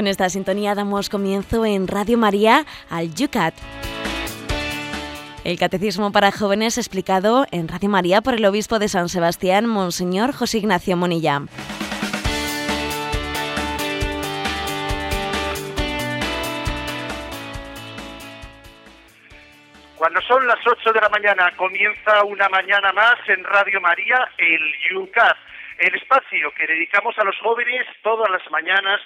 Con esta sintonía damos comienzo en Radio María al Yucat. El Catecismo para Jóvenes explicado en Radio María por el Obispo de San Sebastián, Monseñor José Ignacio Monilla. Cuando son las 8 de la mañana comienza una mañana más en Radio María, el Yucat, el espacio que dedicamos a los jóvenes todas las mañanas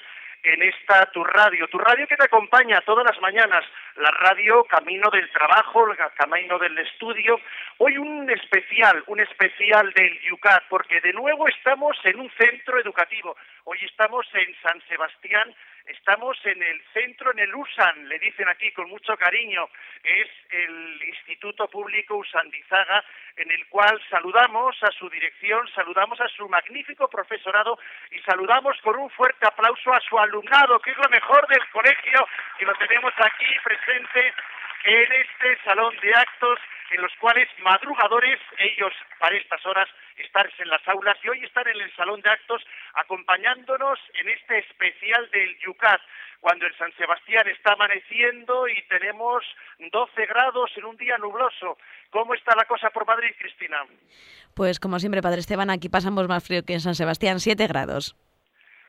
en esta tu radio, tu radio que te acompaña todas las mañanas, la radio Camino del Trabajo, Camino del Estudio. Hoy un especial, un especial del Yucat, porque de nuevo estamos en un centro educativo. Hoy estamos en San Sebastián Estamos en el centro, en el USAN, le dicen aquí con mucho cariño, es el Instituto Público Usandizaga, en el cual saludamos a su dirección, saludamos a su magnífico profesorado y saludamos con un fuerte aplauso a su alumnado, que es lo mejor del colegio, que lo tenemos aquí presente en este salón de actos en los cuales madrugadores, ellos para estas horas están en las aulas y hoy están en el salón de actos acompañándonos en este especial del Yucat, cuando en San Sebastián está amaneciendo y tenemos 12 grados en un día nubloso. ¿Cómo está la cosa por Madrid, Cristina? Pues como siempre, Padre Esteban, aquí pasamos más frío que en San Sebastián, 7 grados.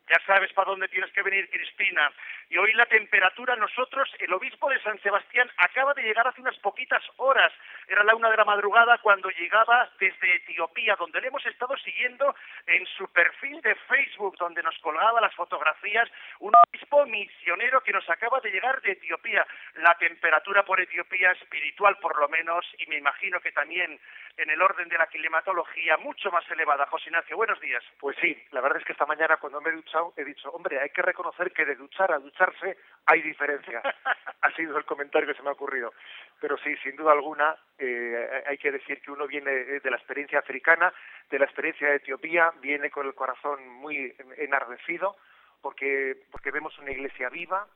Ya sabes para dónde tienes que venir, Cristina. Y hoy la temperatura, nosotros, el obispo de San Sebastián acaba de llegar hace unas poquitas horas. Era la una de la madrugada cuando llegaba desde Etiopía, donde le hemos estado siguiendo en su perfil de Facebook, donde nos colgaba las fotografías. Un obispo misionero que nos acaba de llegar de Etiopía. La temperatura por Etiopía espiritual, por lo menos, y me imagino que también en el orden de la climatología, mucho más elevada. José Ignacio, buenos días. Pues sí, la verdad es que esta mañana cuando me he duchado he dicho, hombre, hay que reconocer que de duchar a ducharse hay diferencia. ha sido el comentario que se me ha ocurrido. Pero sí, sin duda alguna, eh, hay que decir que uno viene de la experiencia africana, de la experiencia de Etiopía, viene con el corazón muy enardecido, porque, porque vemos una iglesia viva,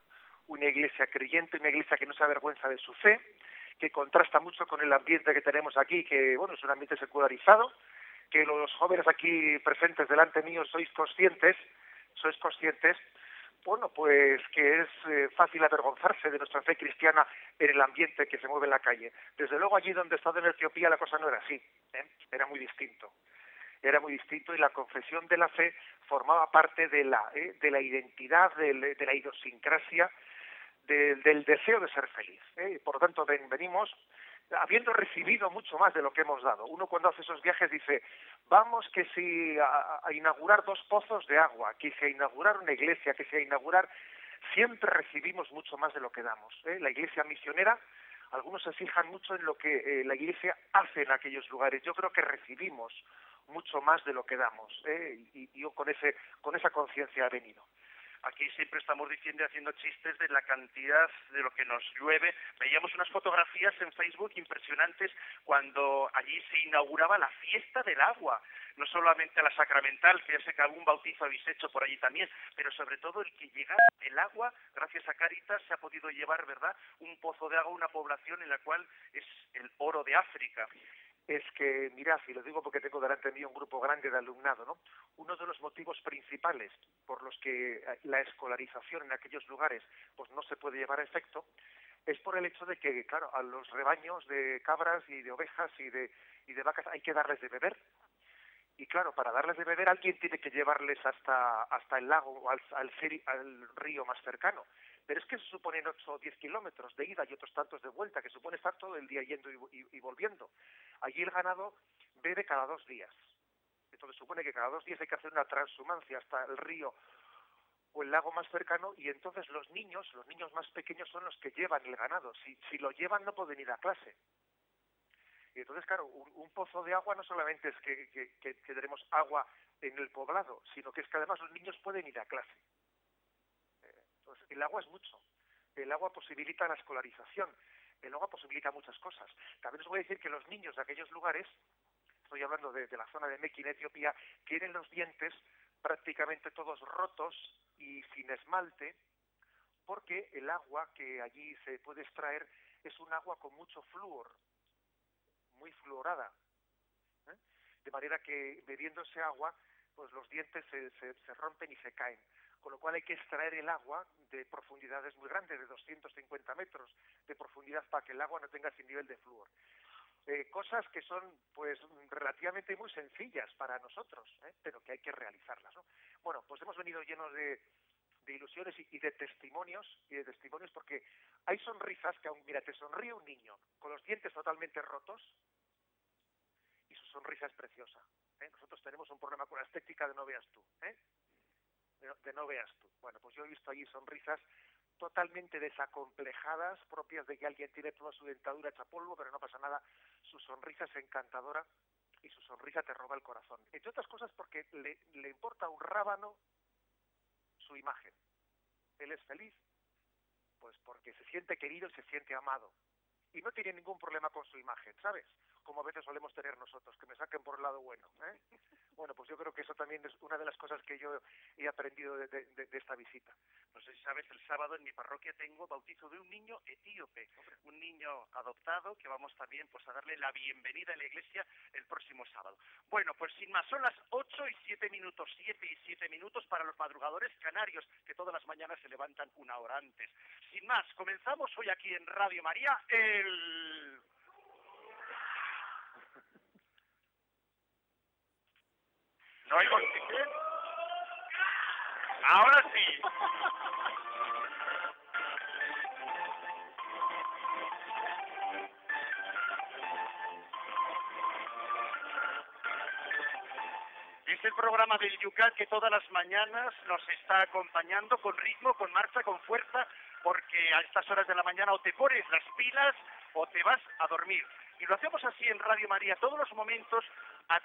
una iglesia creyente, una iglesia que no se avergüenza de su fe, que contrasta mucho con el ambiente que tenemos aquí, que bueno, es un ambiente secularizado, que los jóvenes aquí presentes delante mío sois conscientes, sois conscientes, bueno, pues que es eh, fácil avergonzarse de nuestra fe cristiana en el ambiente que se mueve en la calle. Desde luego allí donde he estado en Etiopía la cosa no era así, ¿eh? era muy distinto. Era muy distinto y la confesión de la fe formaba parte de la, ¿eh? de la identidad, de, de la idiosincrasia del deseo de ser feliz. ¿eh? Por lo tanto, venimos habiendo recibido mucho más de lo que hemos dado. Uno cuando hace esos viajes dice, vamos que si a, inaugurar dos pozos de agua, que si a inaugurar una iglesia, que si a inaugurar, siempre recibimos mucho más de lo que damos. ¿eh? La iglesia misionera, algunos se fijan mucho en lo que eh, la iglesia hace en aquellos lugares. Yo creo que recibimos mucho más de lo que damos. ¿eh? Y, y yo con, ese, con esa conciencia he venido. Aquí siempre estamos diciendo y haciendo chistes de la cantidad de lo que nos llueve. Veíamos unas fotografías en Facebook impresionantes cuando allí se inauguraba la fiesta del agua. No solamente la sacramental, que ya sé que algún bautizo habéis hecho por allí también, pero sobre todo el que llegara el agua, gracias a Caritas, se ha podido llevar, ¿verdad?, un pozo de agua a una población en la cual es el oro de África es que, mirad, y lo digo porque tengo delante mío un grupo grande de alumnado, ¿no? Uno de los motivos principales por los que eh, la escolarización en aquellos lugares pues no se puede llevar a efecto es por el hecho de que, claro, a los rebaños de cabras y de ovejas y de, y de vacas hay que darles de beber. Y claro, para darles de beber alguien tiene que llevarles hasta, hasta el lago o al, al, al río más cercano. Pero es que se suponen 8 o 10 kilómetros de ida y otros tantos de vuelta, que supone estar todo el día yendo y, volviendo. Allí el ganado bebe cada dos días. Entonces supone que cada dos días hay que hacer una transhumancia hasta el río o el lago más cercano y entonces los niños, los niños más pequeños son los que llevan el ganado. Si, si lo llevan no pueden ir a clase. Y entonces, claro, un, pozo de agua no solamente es que, que, que, tenemos agua en el poblado, sino que es que además los niños pueden ir a clase el agua es mucho. El agua posibilita la escolarización. El agua posibilita muchas cosas. También os voy a decir que los niños de aquellos lugares, estoy hablando de, la zona de Meki en Etiopía, tienen los dientes prácticamente todos rotos y sin esmalte, porque el agua que allí se puede extraer es un agua con mucho flúor, muy fluorada. ¿eh? De manera que bebiendo ese agua, pues los dientes se rompen y se caen con lo cual hay que extraer el agua de profundidades muy grandes, de 250 metros de profundidad, para que el agua no tenga ese nivel de flúor. Eh, cosas que son pues relativamente muy sencillas para nosotros, ¿eh? pero que hay que realizarlas. ¿no? Bueno, pues hemos venido llenos de, ilusiones y, de testimonios y de testimonios porque hay sonrisas que aún mira te sonríe un niño con los dientes totalmente rotos y su sonrisa es preciosa ¿eh? nosotros tenemos un problema con la estética de no veas tú ¿eh? De, no veas tú bueno pues yo he visto allí sonrisas totalmente desacomplejada, propias de que alguien tiene toda su dentadura hecha polvo, pero no pasa nada. Su sonrisa es encantadora y su sonrisa te roba el corazón. Entre otras cosas porque le, le importa un rábano su imagen. Él es feliz, pues porque se siente querido y se siente amado. Y no tiene ningún problema con su imagen, ¿sabes? Como a veces solemos tener nosotros, que me saquen por el lado bueno. ¿eh? Bueno, pues yo creo que eso también es una de las cosas que yo he aprendido de, esta visita. No sé si sabes, el sábado en mi parroquia tengo bautizo de un niño etíope, un niño adoptado que vamos también pues a darle la bienvenida en la iglesia el próximo sábado. Bueno, pues sin más, son las 8 y 7 minutos, 7 y 7 minutos para los madrugadores canarios que todas las mañanas se levantan una hora antes. Sin más, comenzamos hoy aquí en Radio María el ¿No hay Ahora sí. Es el programa del Yucat que todas las mañanas nos está acompañando con ritmo, con marcha, con fuerza, porque a estas horas de la mañana o te pones las pilas o te vas a dormir. Y lo hacemos así en Radio María, todos los momentos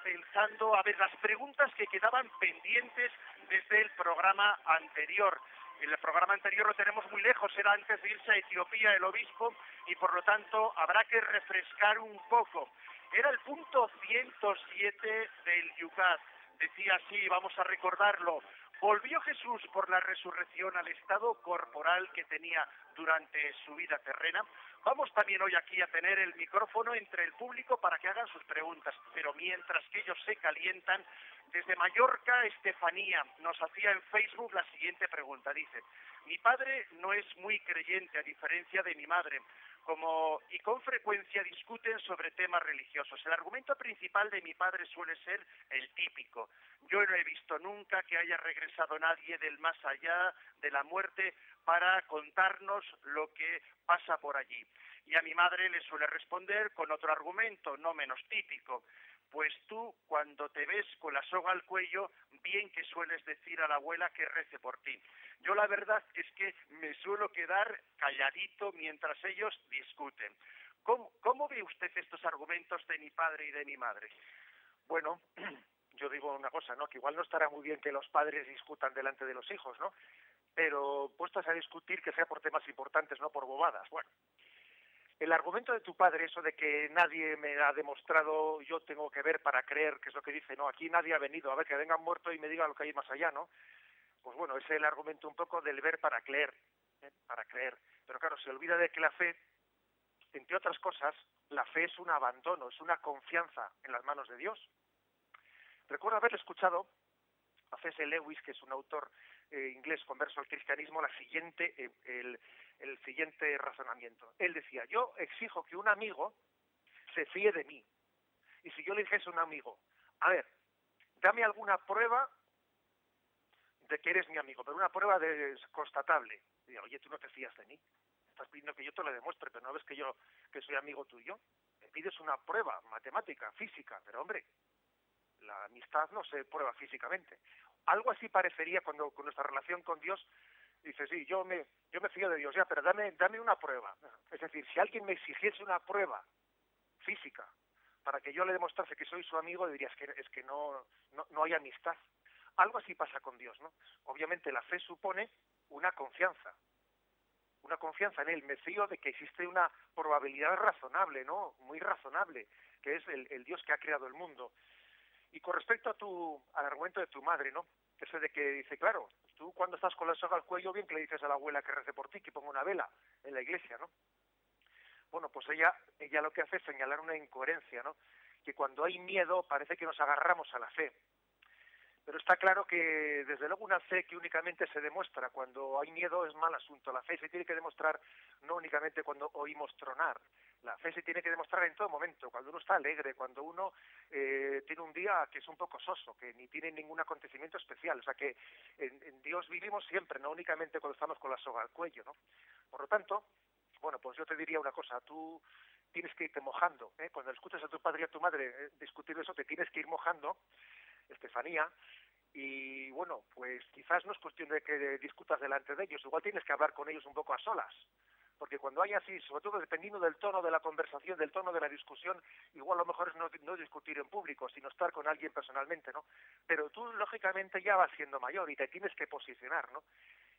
pensando a ver las preguntas que quedaban pendientes desde el programa anterior. El programa anterior lo tenemos muy lejos, era antes de irse a Etiopía el obispo y por lo tanto habrá que refrescar un poco. Era el punto 107 del Yucat. Decía así, vamos a recordarlo. Volvió Jesús por la resurrección al estado corporal que tenía durante su vida terrena. Vamos también hoy aquí a tener el micrófono entre el público para que hagan sus preguntas, pero mientras que ellos se calientan, desde Mallorca, Estefanía nos hacía en Facebook la siguiente pregunta. Dice, mi padre no es muy creyente a diferencia de mi madre como, y con frecuencia discuten sobre temas religiosos. El argumento principal de mi padre suele ser el típico. Yo no he visto nunca que haya regresado nadie del más allá de la muerte para contarnos lo que pasa por allí. Y a mi madre le suele responder con otro argumento, no menos típico pues tú cuando te ves con la soga al cuello, bien que sueles decir a la abuela que rece por ti. Yo la verdad es que me suelo quedar calladito mientras ellos discuten. ¿Cómo, cómo ve usted estos argumentos de mi padre y de mi madre? Bueno, yo digo una cosa, ¿no? Que igual no estará muy bien que los padres discutan delante de los hijos, ¿no? Pero puestos a discutir que sea por temas importantes, no por bobadas. Bueno, el argumento de tu padre, eso de que nadie me ha demostrado, yo tengo que ver para creer, que es lo que dice, no, aquí nadie ha venido, a ver que vengan muerto y me diga lo que hay más allá, ¿no? Pues bueno, ese es el argumento un poco del ver para creer, ¿eh? para creer. Pero claro, se olvida de que la fe, entre otras cosas, la fe es un abandono, es una confianza en las manos de Dios. Recuerdo haber escuchado a C.S. Lewis, que es un autor eh, inglés converso al cristianismo, la siguiente, eh, el, el siguiente razonamiento. Él decía, yo exijo que un amigo se fíe de mí. Y si yo le dijese a un amigo, a ver, dame alguna prueba de que eres mi amigo, pero una prueba de, constatable. Digo, oye, tú no te fías de mí. Estás pidiendo que yo te lo demuestre, pero no ves que yo que soy amigo tuyo. Me pides una prueba matemática, física, pero hombre, la amistad no se prueba físicamente. Algo así parecería cuando con nuestra relación con Dios dice, sí, yo me, yo me fío de Dios, ya, pero dame, dame una prueba. Es decir, si alguien me exigiese una prueba física para que yo le demostrase que soy su amigo, dirías que es que no, no, no hay amistad. Algo así pasa con Dios, ¿no? Obviamente la fe supone una confianza, una confianza en Él. Me fío de que existe una probabilidad razonable, ¿no? Muy razonable, que es el, el Dios que ha creado el mundo. Y con respecto a tu, al argumento de tu madre, ¿no? Ese de que dice, claro, tú cuando estás con la soga al cuello, bien que le dices a la abuela que rece por ti, que ponga una vela en la iglesia, ¿no? Bueno, pues ella, ella lo que hace es señalar una incoherencia, ¿no? Que cuando hay miedo parece que nos agarramos a la fe. Pero está claro que, desde luego, una fe que únicamente se demuestra cuando hay miedo es mal asunto. La fe se tiene que demostrar no únicamente cuando oímos tronar. La fe se tiene que demostrar en todo momento, cuando uno está alegre, cuando uno eh, tiene un día que es un poco soso, que ni tiene ningún acontecimiento especial. O sea que en, Dios vivimos siempre, no únicamente cuando estamos con la soga al cuello. ¿no? Por lo tanto, bueno, pues yo te diría una cosa, tú tienes que irte mojando. ¿eh? Cuando escuchas a tu padre y a tu madre eh, discutir eso, te tienes que ir mojando Estefanía, y bueno, pues quizás no es cuestión de que discutas delante de ellos, igual tienes que hablar con ellos un poco a solas, porque cuando hay así, sobre todo dependiendo del tono de la conversación, del tono de la discusión, igual lo mejor es no, no, discutir en público, sino estar con alguien personalmente, ¿no? Pero tú, lógicamente, ya vas siendo mayor y te tienes que posicionar, ¿no?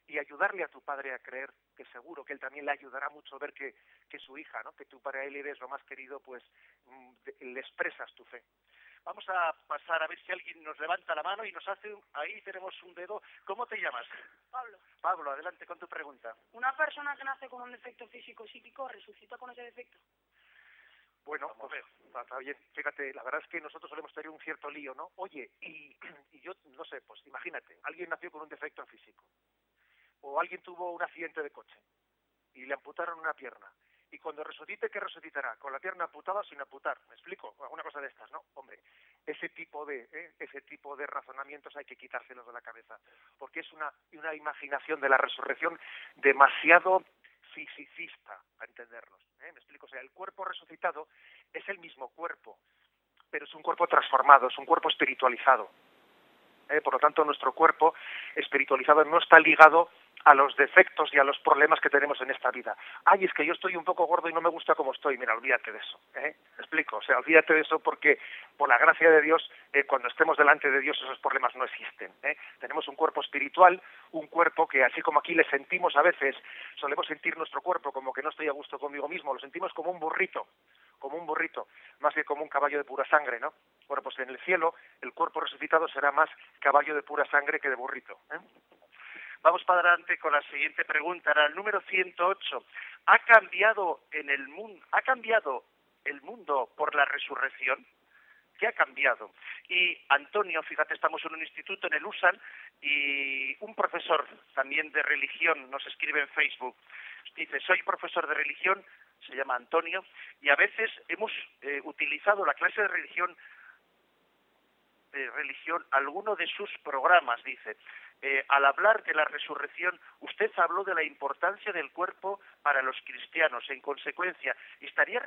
Y ayudarle a tu padre a creer que seguro que él también le ayudará mucho ver que, que su hija, ¿no? Que tú para él eres lo más querido, pues mm, le expresas tu fe. Vamos a pasar a ver si alguien nos levanta la mano y nos hace, ahí tenemos un dedo. ¿Cómo te llamas? Pablo. Pablo, adelante con tu pregunta. ¿Una persona que nace con un defecto físico psíquico resucita con ese defecto? Bueno, pues, está bien. Fíjate, la verdad es que nosotros solemos tener un cierto lío, ¿no? Oye, y, y yo no sé, pues imagínate, alguien nació con un defecto físico o alguien tuvo un accidente de coche y le amputaron una pierna y cuando resucite, ¿qué resucitará? ¿Con la pierna amputada o sin amputar? ¿Me explico? Alguna cosa de estas, ¿no? Hombre, ese tipo de, ¿eh? ese tipo de razonamientos hay que quitárselos de la cabeza, porque es una, una imaginación de la resurrección demasiado fisicista, para entendernos. ¿eh? ¿Me explico? O sea, el cuerpo resucitado es el mismo cuerpo, pero es un cuerpo transformado, es un cuerpo espiritualizado. ¿eh? Por lo tanto, nuestro cuerpo espiritualizado no está ligado a los defectos y a los problemas que tenemos en esta vida. Ay, es que yo estoy un poco gordo y no me gusta como estoy. Mira, olvídate de eso. ¿eh? explico? O sea, olvídate de eso porque, por la gracia de Dios, eh, cuando estemos delante de Dios, esos problemas no existen. ¿eh? Tenemos un cuerpo espiritual, un cuerpo que, así como aquí le sentimos a veces, solemos sentir nuestro cuerpo como que no estoy a gusto conmigo mismo, lo sentimos como un burrito, como un burrito, más que como un caballo de pura sangre, ¿no? Bueno, pues en el cielo el cuerpo resucitado será más caballo de pura sangre que de burrito. ¿eh? Vamos para adelante con la siguiente pregunta, era el número 108. ¿Ha cambiado en el mundo, ha cambiado el mundo por la resurrección? ¿Qué ha cambiado? Y Antonio, fíjate, estamos en un instituto en el USAN y un profesor también de religión nos escribe en Facebook. Dice, soy profesor de religión, se llama Antonio, y a veces hemos eh, utilizado la clase de religión de religión alguno de sus programas, dice. Eh, al hablar de la resurrección, usted habló de la importancia del cuerpo para los cristianos. En consecuencia, ¿estaría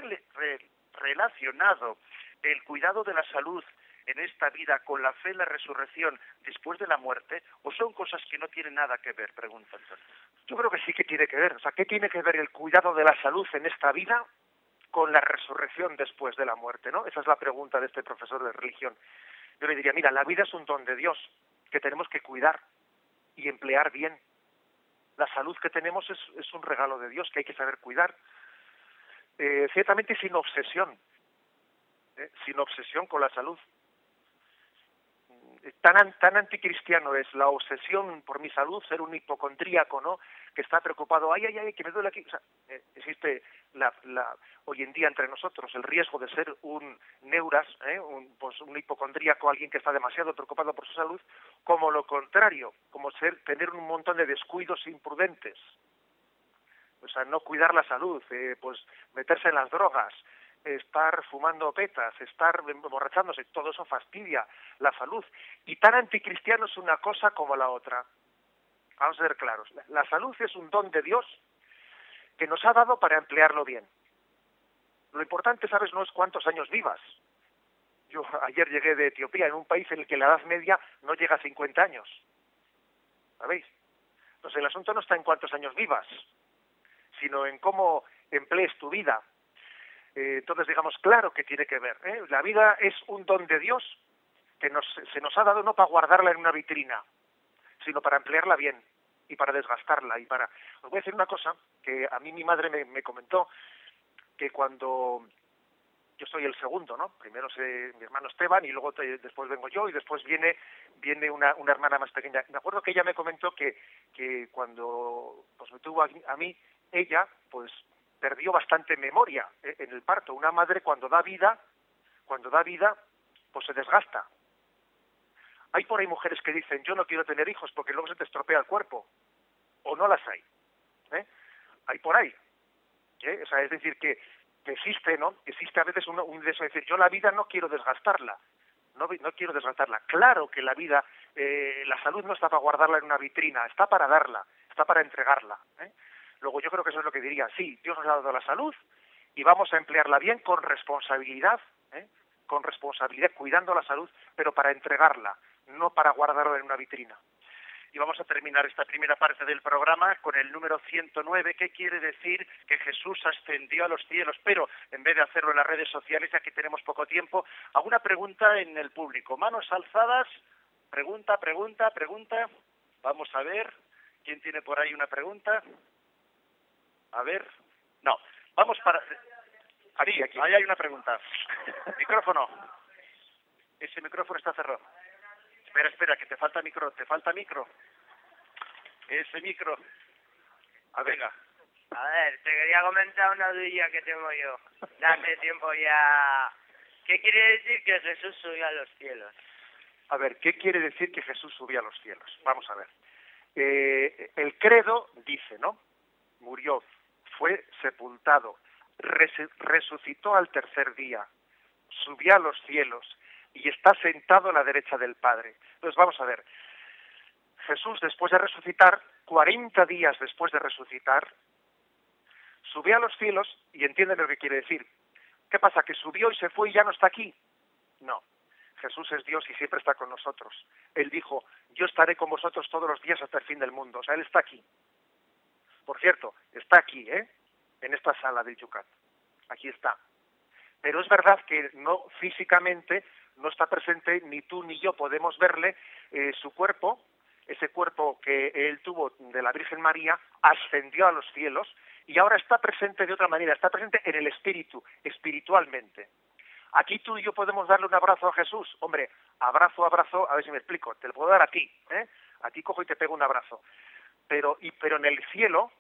relacionado el cuidado de la salud en esta vida con la fe en la resurrección después de la muerte? ¿O son cosas que no tienen nada que ver? Pregunta Yo creo que sí que tiene que ver. O sea, ¿qué tiene que ver el cuidado de la salud en esta vida con la resurrección después de la muerte? ¿no? Esa es la pregunta de este profesor de religión. Yo le diría, mira, la vida es un don de Dios que tenemos que cuidar y emplear bien. La salud que tenemos es, es un regalo de Dios que hay que saber cuidar. Eh, ciertamente sin obsesión, ¿eh? sin obsesión con la salud. Tan, tan anticristiano es la obsesión por mi salud, ser un hipocondríaco, ¿no? Que está preocupado, ay, ay, ay, que me duele aquí. O sea, eh, existe la, la, hoy en día entre nosotros el riesgo de ser un neuras, ¿eh? un, pues un hipocondríaco, alguien que está demasiado preocupado por su salud, como lo contrario, como ser, tener un montón de descuidos imprudentes. O sea, no cuidar la salud, eh, pues meterse en las drogas, estar fumando petas, estar emborrachándose, todo eso fastidia la salud. Y tan anticristiano es una cosa como la otra. Vamos a ser claros. La salud es un don de Dios que nos ha dado para emplearlo bien. Lo importante, ¿sabes?, no es cuántos años vivas. Yo ayer llegué de Etiopía, en un país en el que la edad media no llega a 50 años. ¿Sabéis? Entonces el asunto no está en cuántos años vivas, sino en cómo emplees tu vida. Eh, entonces, digamos, claro que tiene que ver. ¿eh? La vida es un don de Dios que nos, se nos ha dado no para guardarla en una vitrina, sino para emplearla bien y para desgastarla y para... Os voy a decir una cosa que a mí mi madre me, comentó, que cuando yo soy el segundo, ¿no? Primero se, mi hermano Esteban y luego después vengo yo y después viene viene una, una hermana más pequeña. Me acuerdo que ella me comentó que, que cuando pues me tuvo a, a mí, ella pues perdió bastante memoria eh, en el parto. Una madre cuando da vida, cuando da vida, pues se desgasta. Hay por ahí mujeres que dicen, yo no quiero tener hijos porque luego se te estropea el cuerpo. O no las hay. ¿eh? Hay por ahí. ¿eh? O sea, es decir, que, existe, ¿no? Existe a veces un, un deseo de decir, yo la vida no quiero desgastarla. No, quiero desgastarla. Claro que la vida, eh, la salud no está para guardarla en una vitrina, está para darla, está para entregarla. ¿eh? Luego yo creo que eso es lo que diría, sí, Dios nos ha dado la salud y vamos a emplearla bien con responsabilidad, ¿eh? con responsabilidad, cuidando la salud, pero para entregarla, no para guardarla en una vitrina. Y vamos a terminar esta primera parte del programa con el número 109, que quiere decir que Jesús ascendió a los cielos. Pero en vez de hacerlo en las redes sociales, ya que tenemos poco tiempo, alguna pregunta en el público. Manos alzadas, pregunta, pregunta, pregunta. Vamos a ver, ¿quién tiene por ahí una pregunta? A ver, no, vamos para... Aquí, aquí. Ahí hay una pregunta. micrófono. Ese micrófono está cerrado. Espera, espera, que te falta micro, te falta micro. Ese micro. A venga. A ver, te quería comentar una duda que tengo yo. De hace tiempo ya. ¿Qué quiere decir que Jesús subió a los cielos? A ver, ¿qué quiere decir que Jesús subió a los cielos? Vamos a ver. Eh, el credo dice, ¿no? Murió, fue sepultado, resucitó al tercer día, subió a los cielos y está sentado a la derecha del Padre. Entonces vamos a ver, Jesús después de resucitar, 40 días después de resucitar, subió a los cielos y entienden lo que quiere decir. ¿Qué pasa? ¿Que subió y se fue y ya no está aquí? No. Jesús es Dios y siempre está con nosotros. Él dijo, yo estaré con vosotros todos los días hasta el fin del mundo. O sea, Él está aquí. Por cierto, está aquí, ¿eh? En esta sala del Yucat. Aquí está. Pero es verdad que no físicamente no está presente, ni tú ni yo podemos verle eh, su cuerpo, ese cuerpo que él tuvo de la Virgen María, ascendió a los cielos y ahora está presente de otra manera, está presente en el espíritu, espiritualmente. Aquí tú y yo podemos darle un abrazo a Jesús. Hombre, abrazo, abrazo, a ver si me explico, te lo puedo dar a ti, ¿eh? A ti cojo y te pego un abrazo pero, y, pero en el cielo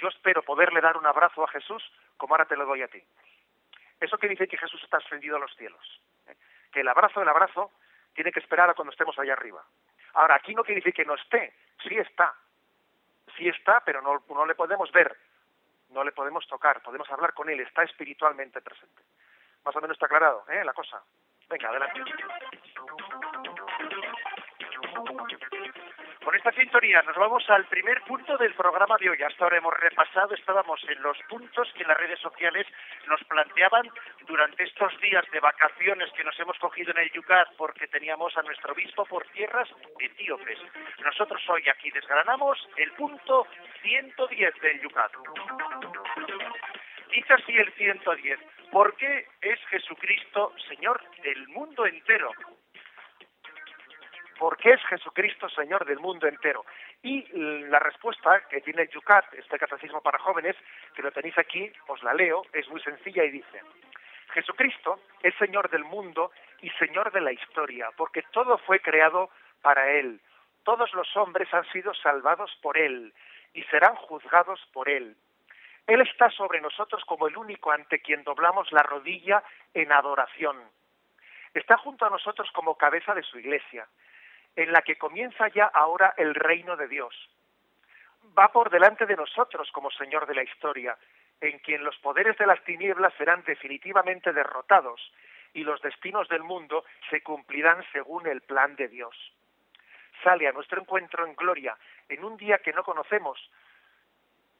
yo espero poderle dar un abrazo a Jesús como ahora te lo doy a ti. Eso que dice que Jesús está ascendido a los cielos. ¿eh? Que el abrazo, el abrazo, tiene que esperar a cuando estemos allá arriba. Ahora, aquí no quiere decir que no esté, sí está. Sí está, pero no, no le podemos ver, no le podemos tocar, podemos hablar con él, está espiritualmente presente. Más o menos está aclarado, ¿eh? La cosa. Venga, adelante. Con esta sintonía nos vamos al primer punto del programa de hoy. Hasta ahora hemos repasado, estábamos en los puntos que las redes sociales nos planteaban durante estos días de vacaciones que nos hemos cogido en el Yucat porque teníamos a nuestro obispo por tierras etíopes. Nosotros hoy aquí desgranamos el punto 110 del Yucat. Dice así el 110, ¿por qué es Jesucristo Señor del mundo entero? ¿Por qué es Jesucristo Señor del mundo entero? Y la respuesta que tiene Yucat, este catecismo para jóvenes, que lo tenéis aquí, os la leo, es muy sencilla y dice, Jesucristo es Señor del mundo y Señor de la historia, porque todo fue creado para Él. Todos los hombres han sido salvados por Él y serán juzgados por Él. Él está sobre nosotros como el único ante quien doblamos la rodilla en adoración. Está junto a nosotros como cabeza de su iglesia en la que comienza ya ahora el reino de Dios. Va por delante de nosotros como Señor de la historia, en quien los poderes de las tinieblas serán definitivamente derrotados y los destinos del mundo se cumplirán según el plan de Dios. Sale a nuestro encuentro en gloria en un día que no conocemos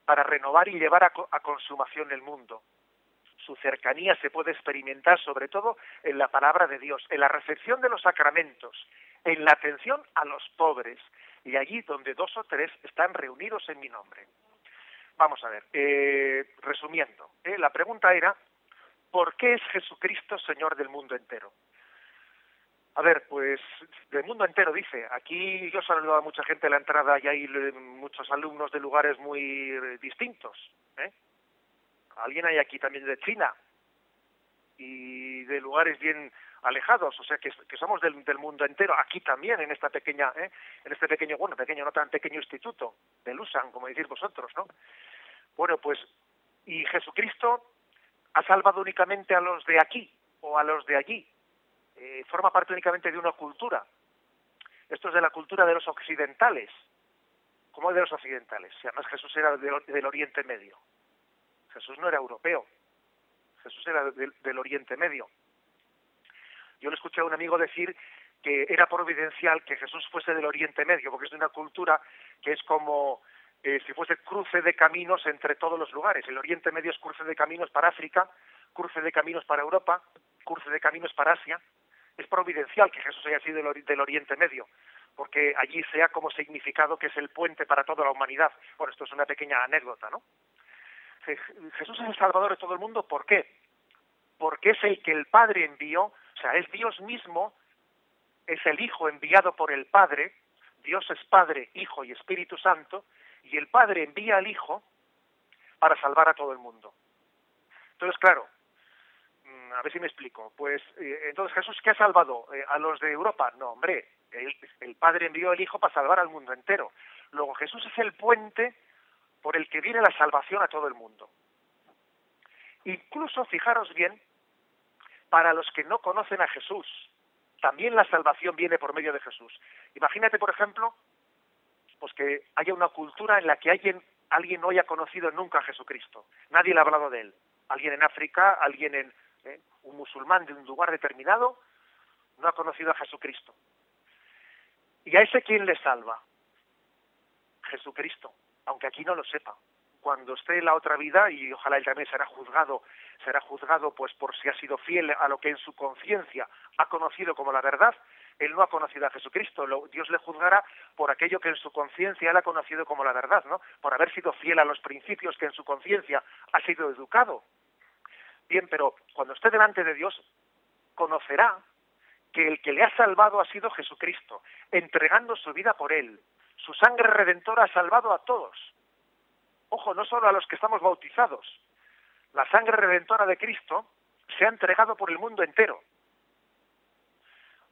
para renovar y llevar a, consumación el mundo. Su cercanía se puede experimentar sobre todo en la palabra de Dios, en la recepción de los sacramentos, en la atención a los pobres y allí donde dos o tres están reunidos en mi nombre. Vamos a ver, eh, resumiendo, eh, la pregunta era, ¿por qué es Jesucristo Señor del mundo entero? A ver, pues del mundo entero dice. Aquí yo he saludado a mucha gente a la entrada y hay muchos alumnos de lugares muy eh, distintos. ¿eh? Alguien hay aquí también de China y de lugares bien alejados, o sea que, somos del, mundo entero, aquí también en esta pequeña, ¿eh? en este pequeño, bueno, pequeño, no tan pequeño instituto de Lusan, como decís vosotros, ¿no? Bueno, pues, y Jesucristo ha salvado únicamente a los de aquí o a los de allí, eh, forma parte únicamente de una cultura. esto es de la cultura de los occidentales. ¿Cómo de los occidentales? Si además Jesús era del, Oriente Medio. Jesús no era europeo. Jesús era del Oriente Medio. Yo le escuché a un amigo decir que era providencial que Jesús fuese del Oriente Medio, porque es de una cultura que es como eh, si fuese cruce de caminos entre todos los lugares. El Oriente Medio es cruce de caminos para África, cruce de caminos para Europa, cruce de caminos para Asia. Es providencial que Jesús haya sido del Oriente Medio, porque allí sea como significado que es el puente para toda la humanidad. Bueno, esto es una pequeña anécdota, ¿no? Jesús es el Salvador de todo el mundo, ¿por qué? Porque es el que el Padre envió, o sea, es Dios mismo, es el Hijo enviado por el Padre, Dios es Padre, Hijo y Espíritu Santo, y el Padre envía al Hijo para salvar a todo el mundo. Entonces, claro, mm, a ver si me explico. Pues eh, entonces Jesús, ¿qué ha salvado? Eh, ¿A los de Europa? No, hombre, el, Padre envió al Hijo para salvar al mundo entero. Luego Jesús es el puente por el que viene la salvación a todo el mundo. Incluso, fijaros bien, para los que no conocen a Jesús, también la salvación viene por medio de Jesús. Imagínate, por ejemplo, pues que haya una cultura en la que alguien, alguien no haya conocido nunca a Jesucristo. Nadie le ha hablado de él. Alguien en África, alguien en ¿eh? un musulmán de un lugar determinado, no ha conocido a Jesucristo. ¿Y a ese quién le salva? Jesucristo, aunque aquí no lo sepa. Cuando esté en la otra vida, y ojalá él también será juzgado, será juzgado pues por si ha sido fiel a lo que en su conciencia ha conocido como la verdad, él no ha conocido a Jesucristo, Dios le juzgará por aquello que en su conciencia él ha conocido como la verdad, ¿no? Por haber sido fiel a los principios que en su conciencia ha sido educado. Bien, pero cuando esté delante de Dios, conocerá que el que le ha salvado ha sido Jesucristo, entregando su vida por él. Su sangre redentora ha salvado a todos. Ojo, no solo a los que estamos bautizados. La sangre redentora de Cristo se ha entregado por el mundo entero.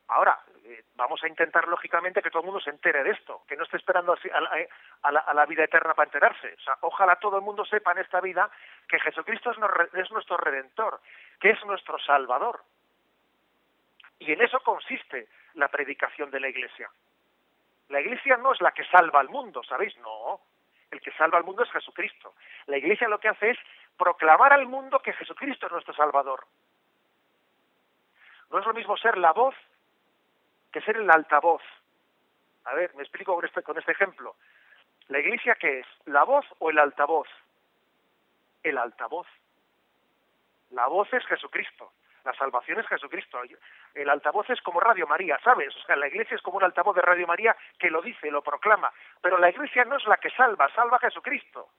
Ahora, eh, vamos a intentar lógicamente que todo el mundo se entere de esto, que no esté esperando eh, a, la, vida eterna para enterarse. O sea, ojalá todo el mundo sepa en esta vida que Jesucristo es, nuestro redentor, que es nuestro salvador. Y en eso consiste la predicación de la Iglesia. La Iglesia no es la que salva al mundo, ¿sabéis? No. El que salva al mundo es Jesucristo. La Iglesia lo que hace es proclamar al mundo que Jesucristo es nuestro Salvador. No es lo mismo ser la voz que ser el altavoz. A ver, me explico con este, con este ejemplo. ¿La iglesia qué es? ¿La voz o el altavoz? El altavoz. La voz es Jesucristo. La salvación es Jesucristo. El altavoz es como Radio María, ¿sabes? O sea, la iglesia es como un altavoz de Radio María que lo dice, lo proclama. Pero la iglesia no es la que salva, salva a Jesucristo.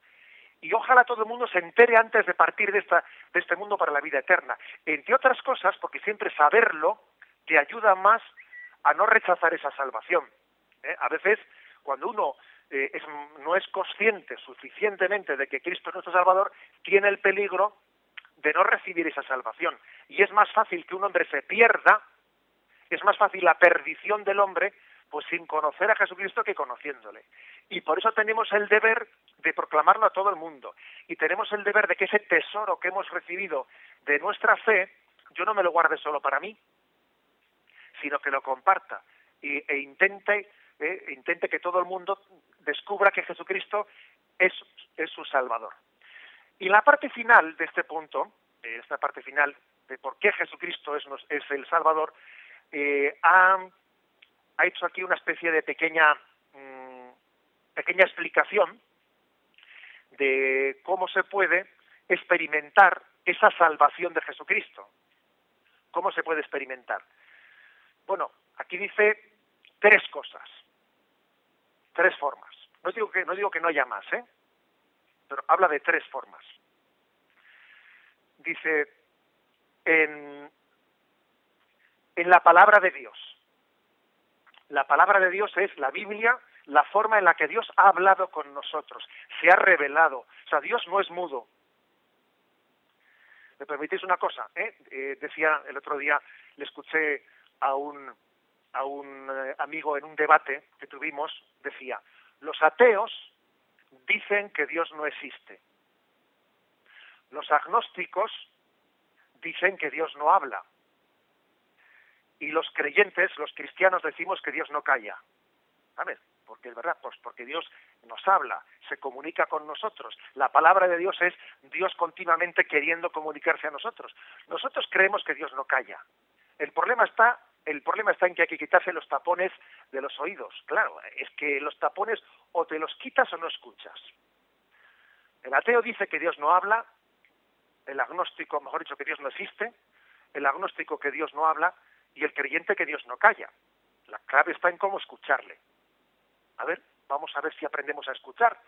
Y ojalá todo el mundo se entere antes de partir de, esta, de este mundo para la vida eterna. Entre otras cosas, porque siempre saberlo te ayuda más a no rechazar esa salvación. ¿eh? A veces, cuando uno eh, no es consciente suficientemente de que Cristo es nuestro Salvador, tiene el peligro de no recibir esa salvación. Y es más fácil que un hombre se pierda, es más fácil la perdición del hombre, pues sin conocer a Jesucristo que conociéndole. Y por eso tenemos el deber de proclamarlo a todo el mundo. Y tenemos el deber de que ese tesoro que hemos recibido de nuestra fe, yo no me lo guarde solo para mí, sino que lo comparta y, e intente, eh, intente que todo el mundo descubra que Jesucristo es, es su Salvador. Y la parte final de este punto, de esta parte final de por qué Jesucristo es, es el Salvador, eh, ha, hecho aquí una especie de pequeña, mm, pequeña explicación de cómo se puede experimentar esa salvación de Jesucristo. ¿Cómo se puede experimentar? Bueno, aquí dice tres cosas, tres formas. No digo que no, digo que no haya más, ¿eh? Pero habla de tres formas. Dice, en, en la palabra de Dios. La palabra de Dios es la Biblia, la forma en la que Dios ha hablado con nosotros, se ha revelado. O sea, Dios no es mudo. ¿Me permitís una cosa? Eh? Eh, decía el otro día, le escuché a un, a un eh, amigo en un debate que tuvimos, decía, los ateos dicen que Dios no existe. Los agnósticos dicen que Dios no habla. Y los creyentes, los cristianos, decimos que Dios no calla. ¿sabes? Porque es verdad, pues porque Dios nos habla, se comunica con nosotros. La palabra de Dios es Dios continuamente queriendo comunicarse a nosotros. Nosotros creemos que Dios no calla. El problema está, el problema está en que hay que quitarse los tapones de los oídos. Claro, es que los tapones o te los quitas o no escuchas. El ateo dice que Dios no habla, el agnóstico, mejor dicho, que Dios no existe, el agnóstico que Dios no habla y el creyente que Dios no calla. La clave está en cómo escucharle. A ver, vamos a ver si aprendemos a escuchar.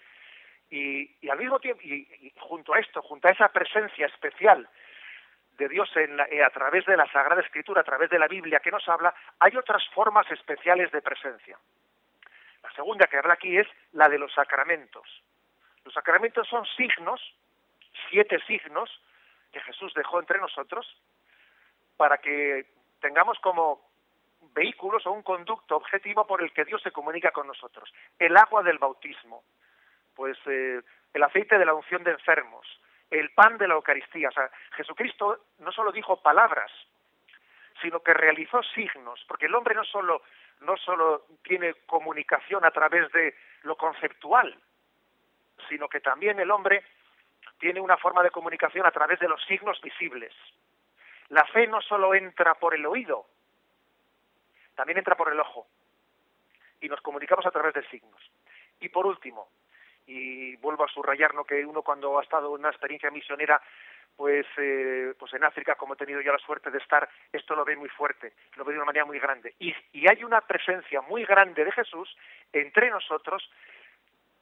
Y, al mismo tiempo, y, junto a esto, junto a esa presencia especial de Dios en eh, a través de la Sagrada Escritura, a través de la Biblia que nos habla, hay otras formas especiales de presencia. La segunda que habla aquí es la de los sacramentos. Los sacramentos son signos, siete signos, que Jesús dejó entre nosotros, para que tengamos como vehículos o un conducto objetivo por el que Dios se comunica con nosotros. El agua del bautismo, pues eh, el aceite de la unción de enfermos, el pan de la Eucaristía. O sea, Jesucristo no solo dijo palabras, sino que realizó signos, porque el hombre no solo, no solo tiene comunicación a través de lo conceptual, sino que también el hombre tiene una forma de comunicación a través de los signos visibles. La fe no solo entra por el oído, también entra por el ojo. Y nos comunicamos a través de signos. Y por último, y vuelvo a subrayar ¿no? que uno cuando ha estado en una experiencia misionera pues eh, pues en África como he tenido yo la suerte de estar esto lo ve muy fuerte lo ve de una manera muy grande y, y hay una presencia muy grande de Jesús entre nosotros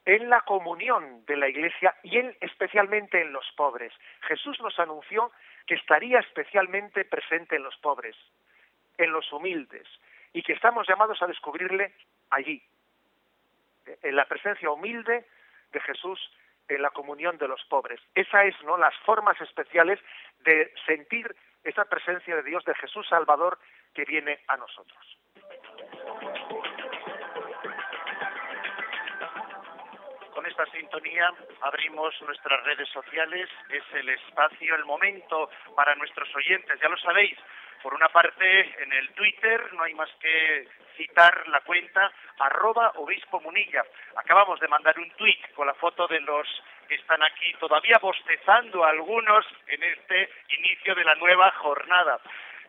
en la comunión de la Iglesia y en, especialmente en los pobres. Jesús nos anunció que estaría especialmente presente en los pobres, en los humildes, y que estamos llamados a descubrirle allí, en la presencia humilde de Jesús en la comunión de los pobres. Esa es, ¿no?, las formas especiales de sentir esa presencia de Dios, de Jesús Salvador que viene a nosotros. Con esta sintonía abrimos nuestras redes sociales, es el espacio, el momento para nuestros oyentes, ya lo sabéis, por una parte, en el Twitter no hay más que citar la cuenta arroba obispo munilla. Acabamos de mandar un tweet con la foto de los que están aquí todavía bostezando algunos en este inicio de la nueva jornada.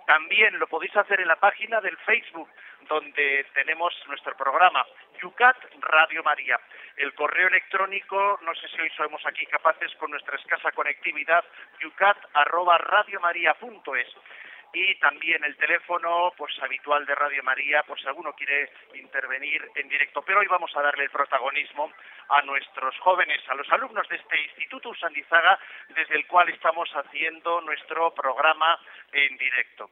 También lo podéis hacer en la página del Facebook, donde tenemos nuestro programa, Yucat Radio María. El correo electrónico, no sé si hoy somos aquí capaces con nuestra escasa conectividad, yucat arroba radiomaria.es y también el teléfono pues habitual de Radio María por si alguno quiere intervenir en directo. Pero hoy vamos a darle el protagonismo a nuestros jóvenes, a los alumnos de este Instituto Usandizaga, desde el cual estamos haciendo nuestro programa en directo.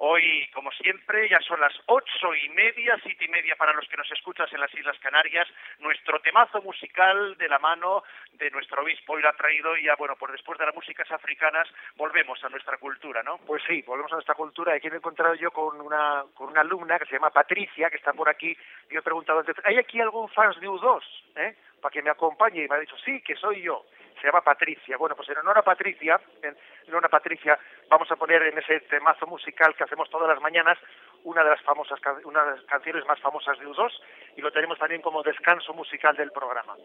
Hoy, como siempre, ya son las ocho y media, siete y media para los que nos escuchas en las Islas Canarias, nuestro temazo musical de la mano de nuestro obispo hoy lo ha traído y ya, bueno, pues después de las músicas africanas volvemos a nuestra cultura, ¿no? Pues sí, volvemos a nuestra cultura. Aquí me he encontrado yo con una, con una alumna que se llama Patricia, que está por aquí, y he preguntado ¿hay aquí algún fans de U2? ¿Eh? Para que me acompañe, y me ha dicho, sí, que soy yo se llama Patricia. Bueno, pues en honor a Patricia, en honor Patricia, vamos a poner en ese temazo musical que hacemos todas las mañanas una de las famosas una de las canciones más famosas de U2 y lo tenemos también como descanso musical del programa.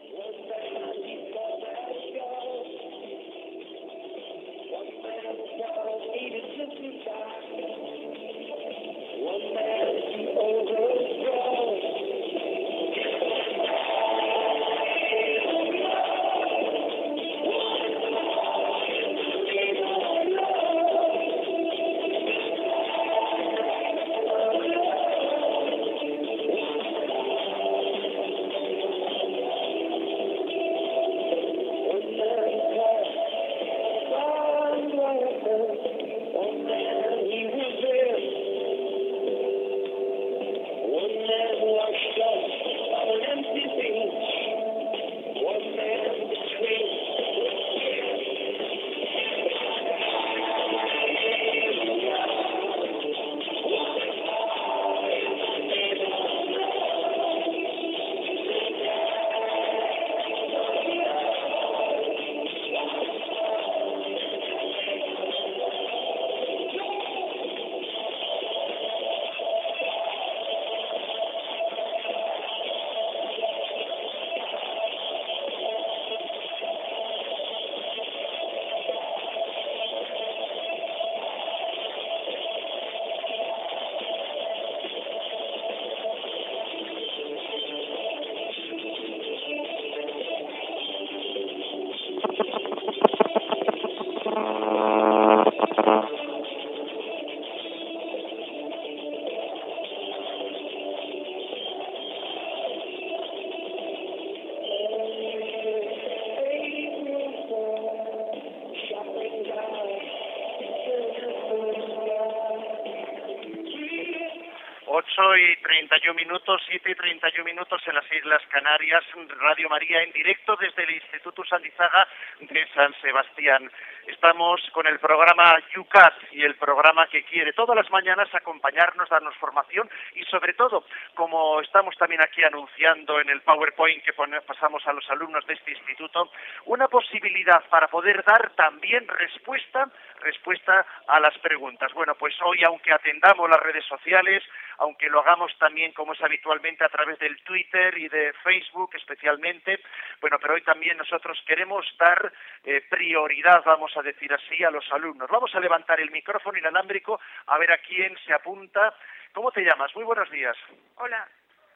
31 minutos, 7 y 31 minutos en las Islas Canarias, Radio María en directo desde el Instituto Sandizaga de San Sebastián. Estamos con el programa UCAT y el programa que quiere todas las mañanas acompañarnos, darnos formación y sobre todo, como estamos también aquí anunciando en el PowerPoint que pasamos a los alumnos de este instituto, una posibilidad para poder dar también respuesta, respuesta a las preguntas. Bueno, pues hoy, aunque atendamos las redes sociales, aunque lo hagamos también como es habitualmente a través del Twitter y de Facebook especialmente, bueno, pero hoy también nosotros queremos dar eh, prioridad, vamos a decir así, a los alumnos. Vamos a levantar el micrófono inalámbrico a ver a quién se apunta. ¿Cómo te llamas? Muy buenos días. Hola.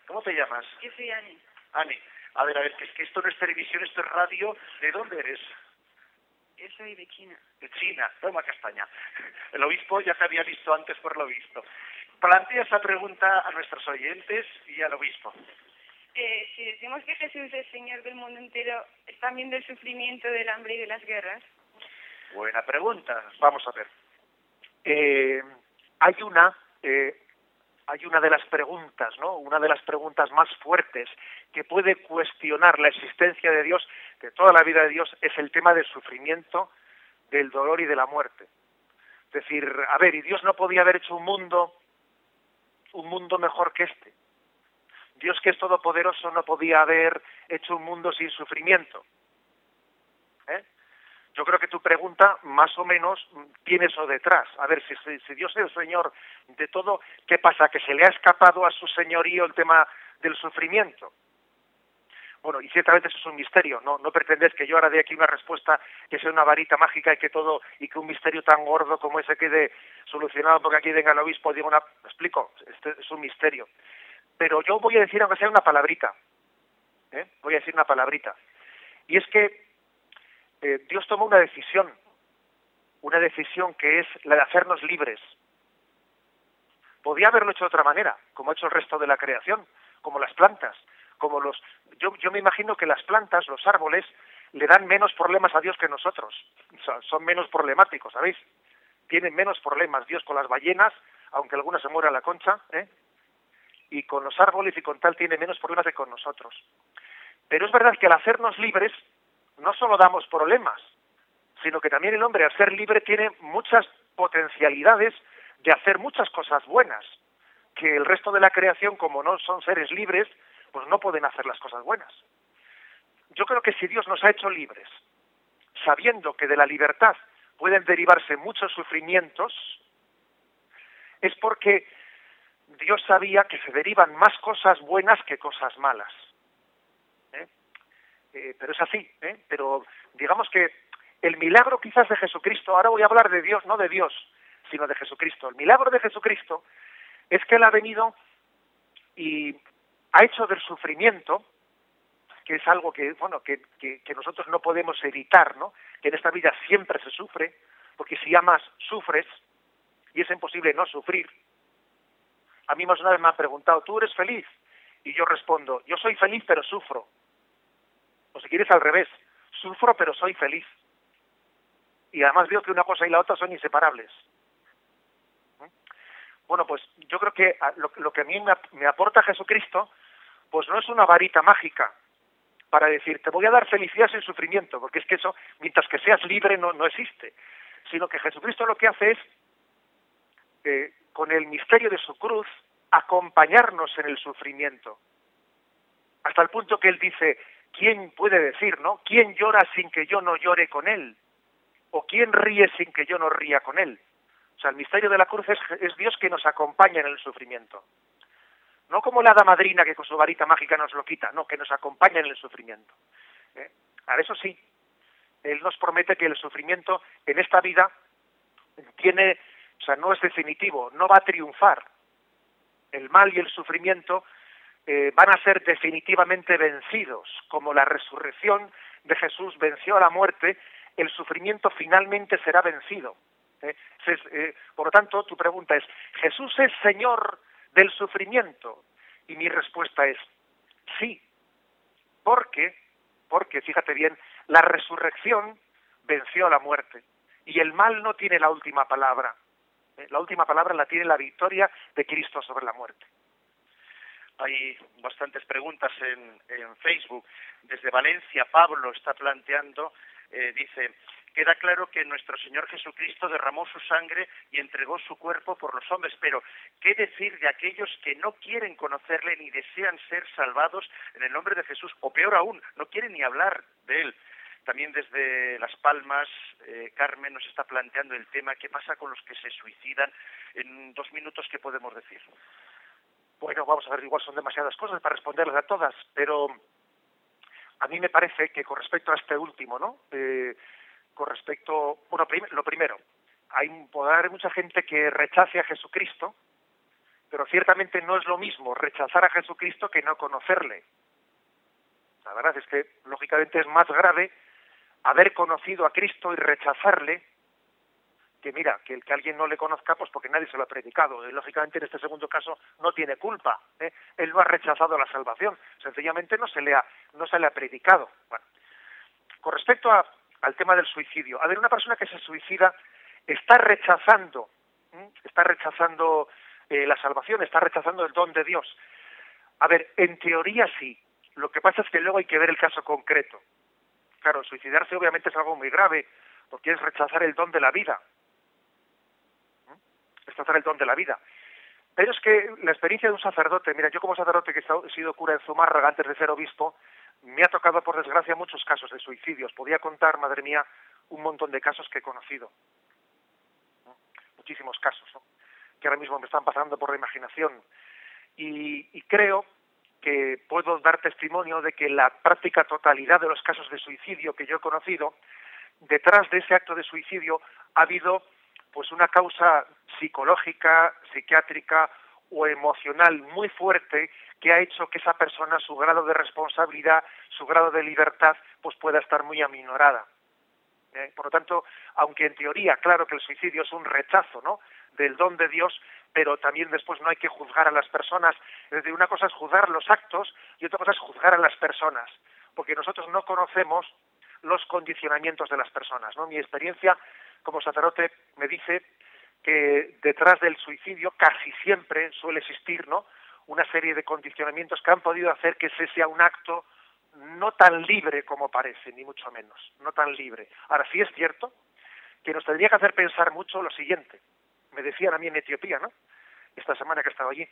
¿Cómo te llamas? Yo soy Ani. Ani. A ver, a ver, que es que esto no es televisión, esto es radio. ¿De dónde eres? Yo soy de China. De China, toma castaña. El obispo ya se había visto antes por lo visto. Plantea esa pregunta a nuestros oyentes y al obispo. Eh, si decimos que Jesús es Señor del mundo entero, ¿es también del sufrimiento, del hambre y de las guerras? Buena pregunta. Vamos a ver. Eh, hay una, eh, hay una de las preguntas, ¿no? Una de las preguntas más fuertes que puede cuestionar la existencia de Dios, de toda la vida de Dios, es el tema del sufrimiento, del dolor y de la muerte. Es decir, a ver, y Dios no podía haber hecho un mundo, un mundo mejor que este. Dios que es todopoderoso no podía haber hecho un mundo sin sufrimiento. ¿Eh? Yo creo que tu pregunta más o menos tiene eso detrás. A ver, si, si, Dios es el Señor de todo, ¿qué pasa? ¿Que se le ha escapado a su señorío el tema del sufrimiento? Bueno, y ciertamente eso es un misterio, no, no pretendes que yo ahora dé aquí una respuesta que sea una varita mágica y que todo, y que un misterio tan gordo como ese quede solucionado porque aquí venga el obispo, digo una, ¿me explico, este es un misterio. Pero yo voy a decir, aunque sea una palabrita, ¿eh? voy a decir una palabrita. Y es que eh, Dios tomó una decisión, una decisión que es la de hacernos libres. Podía haberlo hecho de otra manera, como ha hecho el resto de la creación, como las plantas, como los... Yo, yo me imagino que las plantas, los árboles, le dan menos problemas a Dios que nosotros. O sea, son menos problemáticos, ¿sabéis? Tienen menos problemas Dios con las ballenas, aunque algunas se muera la concha, ¿eh? y con los árboles y con tal tiene menos problemas que con nosotros. Pero es verdad que al hacernos libres no solo damos problemas, sino que también el hombre al ser libre tiene muchas potencialidades de hacer muchas cosas buenas, que el resto de la creación, como no son seres libres, pues no pueden hacer las cosas buenas. Yo creo que si Dios nos ha hecho libres, sabiendo que de la libertad pueden derivarse muchos sufrimientos, es porque Dios sabía que se derivan más cosas buenas que cosas malas. ¿Eh? Eh, pero es así, ¿eh? pero digamos que el milagro quizás de Jesucristo, ahora voy a hablar de Dios, no de Dios, sino de Jesucristo. El milagro de Jesucristo es que Él ha venido y ha hecho del sufrimiento, que es algo que, bueno, que, que, que nosotros no podemos evitar, ¿no? Que en esta vida siempre se sufre, porque si amas, sufres, y es imposible no sufrir. A mí más una vez me han preguntado, ¿tú eres feliz? Y yo respondo, yo soy feliz pero sufro. O si quieres al revés, sufro pero soy feliz. Y además veo que una cosa y la otra son inseparables. Bueno, pues yo creo que lo, lo que a mí me, me, aporta Jesucristo, pues no es una varita mágica para decir, te voy a dar felicidad sin sufrimiento, porque es que eso, mientras que seas libre, no, no existe. Sino que Jesucristo lo que hace es, eh, con el misterio de su cruz, acompañarnos en el sufrimiento. Hasta el punto que Él dice, ¿quién puede decir, no? ¿Quién llora sin que yo no llore con Él? ¿O quién ríe sin que yo no ría con Él? O sea, el misterio de la cruz es, es, Dios que nos acompaña en el sufrimiento. No como la hada madrina que con su varita mágica nos lo quita, no, que nos acompaña en el sufrimiento. ¿Eh? Eso sí, Él nos promete que el sufrimiento en esta vida tiene, o sea, no es definitivo, no va a triunfar. El mal y el sufrimiento eh, van a ser definitivamente vencidos, como la resurrección de Jesús venció a la muerte, el sufrimiento finalmente será vencido. ¿eh? Eh, por lo tanto, tu pregunta es, ¿Jesús es Señor del sufrimiento? Y mi respuesta es, sí. ¿Por qué? Porque, fíjate bien, la resurrección venció a la muerte y el mal no tiene la última palabra. ¿eh? La última palabra la tiene la victoria de Cristo sobre la muerte. Hay bastantes preguntas en, en Facebook. Desde Valencia, Pablo está planteando, eh, dice, queda claro que nuestro Señor Jesucristo derramó su sangre y entregó su cuerpo por los hombres, pero ¿qué decir de aquellos que no quieren conocerle ni desean ser salvados en el nombre de Jesús? O peor aún, no quieren ni hablar de él. También desde Las Palmas, eh, Carmen nos está planteando el tema, ¿qué pasa con los que se suicidan? En dos minutos, ¿qué podemos decir? Bueno, vamos a ver, igual son demasiadas cosas para responderles a todas, pero a mí me parece que con respecto a este último, ¿no? Eh, con respecto, bueno, lo primero, hay, podrá haber mucha gente que rechace a Jesucristo, pero ciertamente no es lo mismo rechazar a Jesucristo que no conocerle. La verdad es que, lógicamente, es más grave haber conocido a Cristo y rechazarle que mira, que el que alguien no le conozca, pues porque nadie se lo ha predicado. Y, lógicamente en este segundo caso no tiene culpa. ¿eh? Él no ha rechazado la salvación, sencillamente no se le ha, no se le ha predicado. Bueno, con respecto al tema del suicidio, a ver, una persona que se suicida está rechazando, está rechazando eh, la salvación, está rechazando el don de Dios. A ver, en teoría sí. Lo que pasa es que luego hay que ver el caso concreto. Claro, suicidarse obviamente es algo muy grave, porque es rechazar el don de la vida rechazar el don de la vida. Pero es que la experiencia de un sacerdote, mira, yo como sacerdote que he sido cura en Zumárraga antes de ser obispo, me ha tocado por desgracia muchos casos de suicidios. Podía contar, madre mía, un montón de casos que he conocido. Muchísimos casos, que ahora mismo me están pasando por la imaginación. Y, y creo que puedo dar testimonio de que la práctica totalidad de los casos de suicidio que yo he conocido, detrás de ese acto de suicidio ha habido pues una causa psicológica, psiquiátrica o emocional muy fuerte que ha hecho que esa persona, su grado de responsabilidad, su grado de libertad, pues pueda estar muy aminorada. ¿Eh? Por lo tanto, aunque en teoría, claro que el suicidio es un rechazo, ¿no? del don de Dios, pero también después no hay que juzgar a las personas. Es decir, una cosa es juzgar los actos y otra cosa es juzgar a las personas, porque nosotros no conocemos los condicionamientos de las personas. ¿no? Mi experiencia como sacerdote me dice que detrás del suicidio casi siempre suele existir ¿no? Una serie de condicionamientos que han podido hacer que ese sea un acto no tan libre como parece, ni mucho menos, no tan libre. Ahora sí es cierto que nos tendría que hacer pensar mucho lo siguiente. Me decían a mí en Etiopía, ¿no? Esta semana que estaba allí,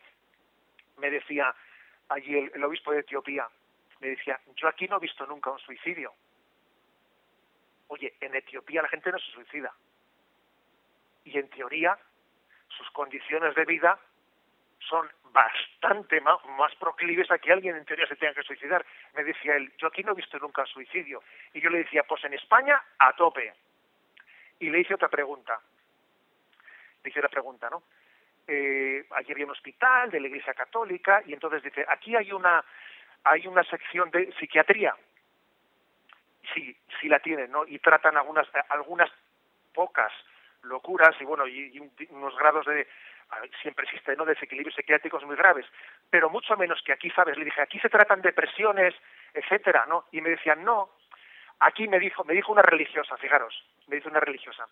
me decía allí el, el obispo de Etiopía, me decía, yo aquí no he visto nunca un suicidio. Oye, en Etiopía la gente no se suicida. Y en teoría, sus condiciones de vida son bastante más, proclives a que alguien en teoría se tenga que suicidar. Me decía él, yo aquí no he visto nunca suicidio. Y yo le decía, pues en España, a tope. Y le hice otra pregunta. Le hice la pregunta, ¿no? Eh, allí había un hospital de la Iglesia Católica y entonces dice, aquí hay una, hay una sección de psiquiatría sí, sí la tienen, ¿no? Y tratan algunas, algunas pocas locuras y bueno, y, unos grados de siempre existen, ¿no? desequilibrios psiquiátricos muy graves, pero mucho menos que aquí, ¿sabes? Le dije, aquí se tratan depresiones, etcétera, ¿no? Y me decían, no, aquí me dijo, me dijo una religiosa, fijaros, me dice una religiosa,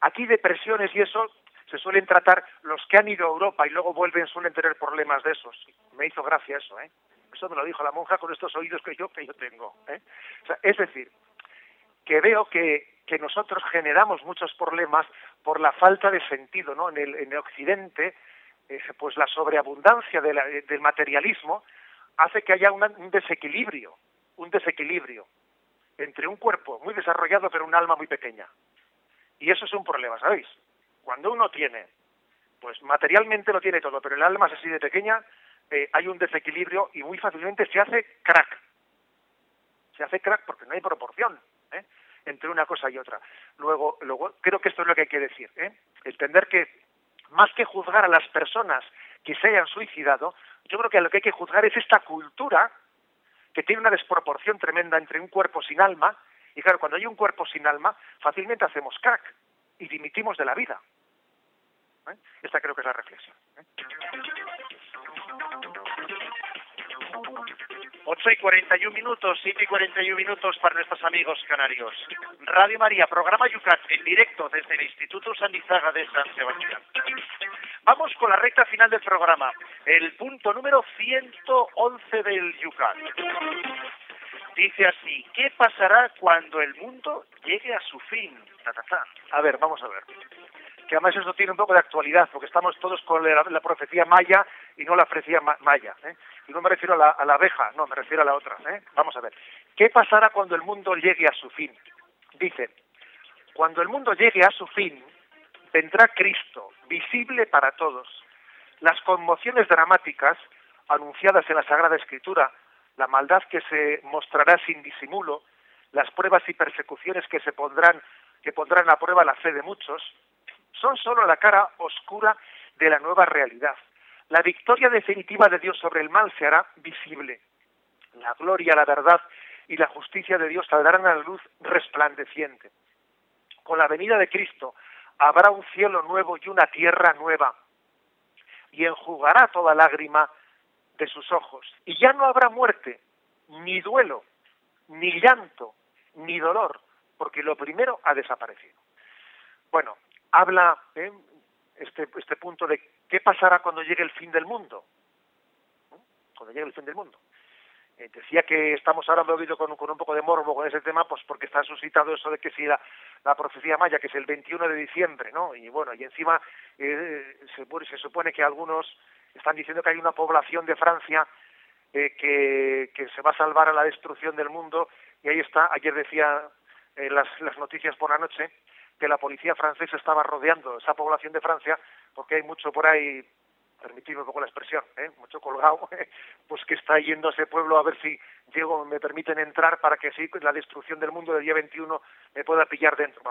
aquí depresiones y eso se suelen tratar los que han ido a Europa y luego vuelven suelen tener problemas de esos. Me hizo gracia eso, ¿eh? Eso me lo dijo la monja con estos oídos que yo, que yo tengo. ¿eh? es decir, que veo que, que nosotros generamos muchos problemas por la falta de sentido, ¿no? En el, en el Occidente, eh, pues la sobreabundancia del materialismo hace que haya un desequilibrio, un desequilibrio entre un cuerpo muy desarrollado pero un alma muy pequeña. Y eso es un problema, ¿sabéis? Cuando uno tiene, pues materialmente lo tiene todo, pero el alma es así de pequeña, eh, hay un desequilibrio y muy fácilmente se hace crack. Se hace crack porque no hay proporción ¿eh? Entre una cosa y otra. Luego, luego, creo que esto es lo que hay que decir. ¿eh? Entender que más que juzgar a las personas que se hayan suicidado, yo creo que lo que hay que juzgar es esta cultura que tiene una desproporción tremenda entre un cuerpo sin alma, y claro, cuando hay un cuerpo sin alma, fácilmente hacemos crack y dimitimos de la vida. ¿Eh? Esta creo que es la reflexión. ¿eh? 8 y 41 minutos, 7 y 41 minutos para nuestros amigos canarios. Radio María, programa Yucat, en directo desde el Instituto Sandizaga de San Sebastián. Vamos con la recta final del programa, el punto número 111 del Yucat. Dice así, ¿qué pasará cuando el mundo llegue a su fin? A ver, vamos a ver que además eso tiene un poco de actualidad, porque estamos todos con la, profecía maya y no la profecía maya. ¿eh? Y no me refiero a la, abeja, no, me refiero a la otra. ¿eh? Vamos a ver. ¿Qué pasará cuando el mundo llegue a su fin? Dice, cuando el mundo llegue a su fin, vendrá Cristo, visible para todos. Las conmociones dramáticas anunciadas en la Sagrada Escritura, la maldad que se mostrará sin disimulo, las pruebas y persecuciones que se pondrán que pondrán a prueba la fe de muchos, son solo la cara oscura de la nueva realidad. La victoria definitiva de Dios sobre el mal se hará visible. La gloria, la verdad y la justicia de Dios saldrán a la luz resplandeciente. Con la venida de Cristo habrá un cielo nuevo y una tierra nueva, y enjugará toda lágrima de sus ojos. Y ya no habrá muerte, ni duelo, ni llanto, ni dolor, porque lo primero ha desaparecido. Bueno, habla ¿eh? este, este punto de qué pasará cuando llegue el fin del mundo. Cuando llegue el fin del mundo. Eh, decía que estamos ahora, me he oído con, un poco de morbo con ese tema, pues porque está suscitado eso de que si la, profecía maya, que es el 21 de diciembre, ¿no? Y bueno, y encima eh, se, se supone que algunos están diciendo que hay una población de Francia eh, que, que se va a salvar a la destrucción del mundo, y ahí está, ayer decía eh, las, las noticias por la noche, que la policía francesa estaba rodeando esa población de Francia, porque hay mucho por ahí, permitidme un poco la expresión, ¿eh? mucho colgado, pues que está yendo a ese pueblo a ver si llego, me permiten entrar para que sí, la destrucción del mundo del día 21 me pueda pillar dentro.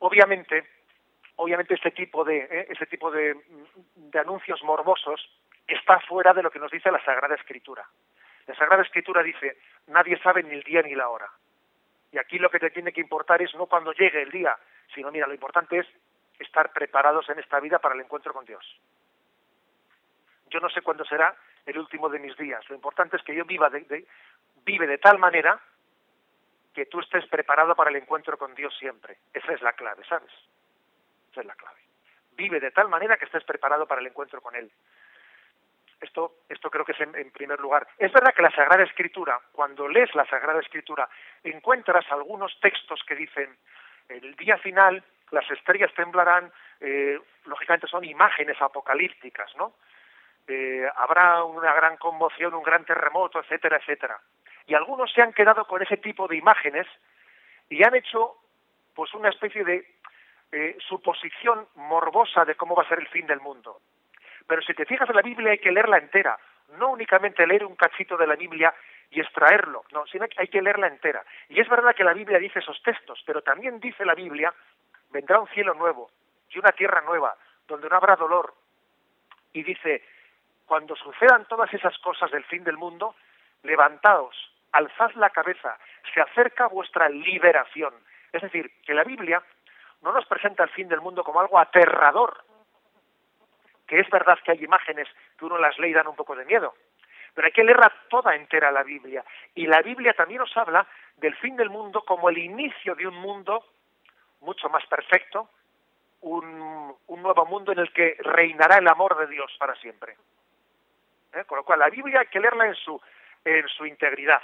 Obviamente, obviamente este tipo de, ¿eh? ese tipo de, de anuncios morbosos está fuera de lo que nos dice la Sagrada Escritura. La Sagrada Escritura dice, nadie sabe ni el día ni la hora. Y aquí lo que te tiene que importar es no cuando llegue el día, sino mira, lo importante es estar preparados en esta vida para el encuentro con Dios. Yo no sé cuándo será el último de mis días. Lo importante es que yo viva de, vive de tal manera que tú estés preparado para el encuentro con Dios siempre. Esa es la clave, ¿sabes? Esa es la clave. Vive de tal manera que estés preparado para el encuentro con Él. Esto, esto creo que es en, primer lugar. Es verdad que la Sagrada Escritura, cuando lees la Sagrada Escritura, encuentras algunos textos que dicen, el día final las estrellas temblarán, eh, lógicamente son imágenes apocalípticas, ¿no? Eh, habrá una gran conmoción, un gran terremoto, etcétera, etcétera. Y algunos se han quedado con ese tipo de imágenes y han hecho pues una especie de eh, suposición morbosa de cómo va a ser el fin del mundo. Pero si te fijas en la Biblia hay que leerla entera, no únicamente leer un cachito de la Biblia y extraerlo, no, sino que hay que leerla entera. Y es verdad que la Biblia dice esos textos, pero también dice la Biblia, vendrá un cielo nuevo y una tierra nueva, donde no habrá dolor. Y dice, cuando sucedan todas esas cosas del fin del mundo, levantaos, alzad la cabeza, se acerca vuestra liberación. Es decir, que la Biblia no nos presenta el fin del mundo como algo aterrador, que es verdad que hay imágenes que uno las lee y dan un poco de miedo, pero hay que leerla toda entera la Biblia. Y la Biblia también nos habla del fin del mundo como el inicio de un mundo mucho más perfecto, un, nuevo mundo en el que reinará el amor de Dios para siempre. ¿Eh? Con lo cual, la Biblia hay que leerla en su, en su integridad.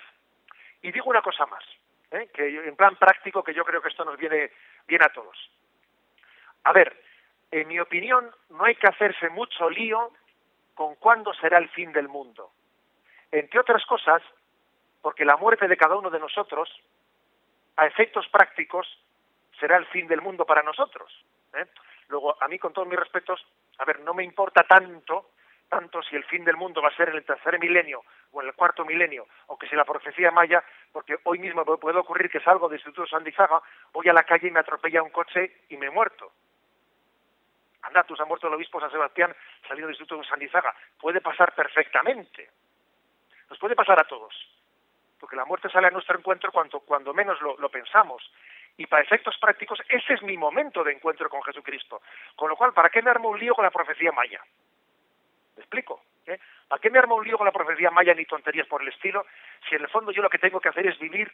Y digo una cosa más, ¿eh? que en plan práctico, que yo creo que esto nos viene bien a todos. A ver, en mi opinión, no hay que hacerse mucho lío con cuándo será el fin del mundo. Entre otras cosas, porque la muerte de cada uno de nosotros, a efectos prácticos, será el fin del mundo para nosotros. ¿eh? Luego, a mí, con todos mis respetos, a ver, no me importa tanto, tanto si el fin del mundo va a ser en el tercer milenio o en el cuarto milenio, o que si la profecía maya, porque hoy mismo puede ocurrir que salgo del Instituto Sandizaga, voy a la calle y me atropella un coche y me he muerto. Andatus ha muerto el obispo San Sebastián saliendo del Instituto Sandizaga. Puede pasar perfectamente. Nos puede pasar a todos, porque la muerte sale a nuestro encuentro cuando, cuando menos lo, pensamos. Y para efectos prácticos, ese es mi momento de encuentro con Jesucristo. Con lo cual, ¿para qué me armo un lío con la profecía maya? ¿Me explico? ¿Eh? ¿Para qué me armo un lío con la profecía maya ni tonterías por el estilo? Si en el fondo yo lo que tengo que hacer es vivir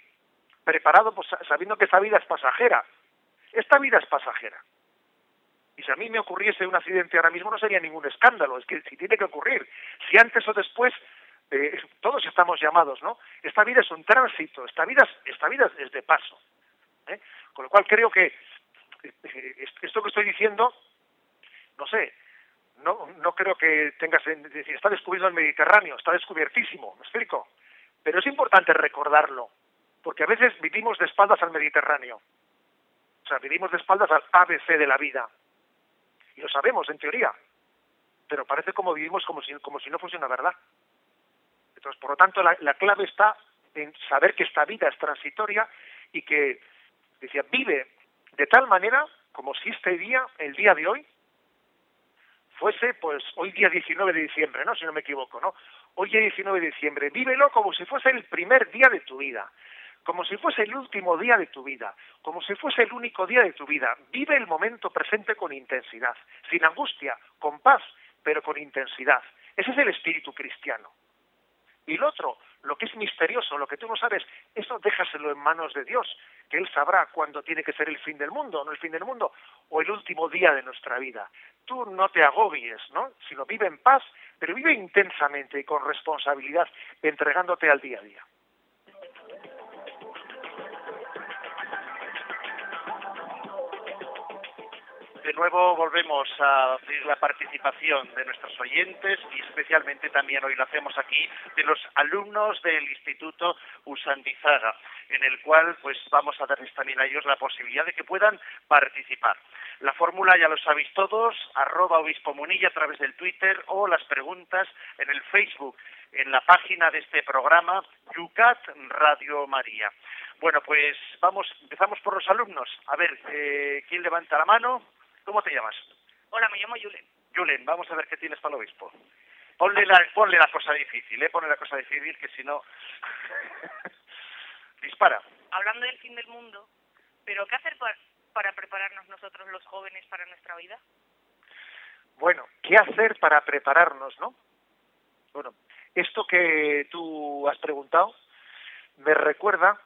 preparado, pues, sabiendo que esta vida es pasajera. Esta vida es pasajera. Y si a mí me ocurriese un accidente ahora mismo no sería ningún escándalo, es que si tiene que ocurrir, si antes o después, eh, todos estamos llamados, ¿no? Esta vida es un tránsito, esta vida, esta vida es de paso. ¿eh? Con lo cual creo que eh, esto que estoy diciendo, no sé, no, no creo que tengas, decir, está descubierto el Mediterráneo, está descubiertísimo, ¿me explico? Pero es importante recordarlo, porque a veces vivimos de espaldas al Mediterráneo. O sea, vivimos de espaldas al ABC de la vida. Y lo sabemos, en teoría. Pero parece como vivimos como si, como si no fuese una verdad. Entonces, por lo tanto, la, la clave está en saber que esta vida es transitoria y que, decía, vive de tal manera como si este día, el día de hoy, fuese, pues, hoy día 19 de diciembre, ¿no? Si no me equivoco, ¿no? Hoy día 19 de diciembre, vívelo como si fuese el primer día de tu vida, como si fuese el último día de tu vida, como si fuese el único día de tu vida. Vive el momento presente con intensidad, sin angustia, con paz, pero con intensidad. Ese es el espíritu cristiano. Y lo otro, lo que es misterioso, lo que tú no sabes, eso déjaselo en manos de Dios, que Él sabrá cuándo tiene que ser el fin del mundo, no el fin del mundo, o el último día de nuestra vida. Tú no te agobies, ¿no? Sino vive en paz, pero vive intensamente y con responsabilidad, entregándote al día a día. De nuevo volvemos a pedir la participación de nuestros oyentes y especialmente también hoy lo hacemos aquí de los alumnos del Instituto Usandizaga, en el cual pues vamos a darles también a ellos la posibilidad de que puedan participar. La fórmula ya lo sabéis todos, arroba obispo munilla a través del Twitter o las preguntas en el Facebook, en la página de este programa, Yucat Radio María. Bueno, pues vamos, empezamos por los alumnos. A ver, eh, ¿quién levanta la mano? ¿Cómo te llamas? Hola, me llamo Julen. Julen, vamos a ver qué tienes para el obispo. Ponle la, ponle la cosa difícil, ¿eh? Ponle la cosa difícil, que si no... Dispara. Hablando del fin del mundo, ¿pero qué hacer para, para prepararnos nosotros los jóvenes para nuestra vida? Bueno, ¿qué hacer para prepararnos, no? Bueno, esto que tú has preguntado me recuerda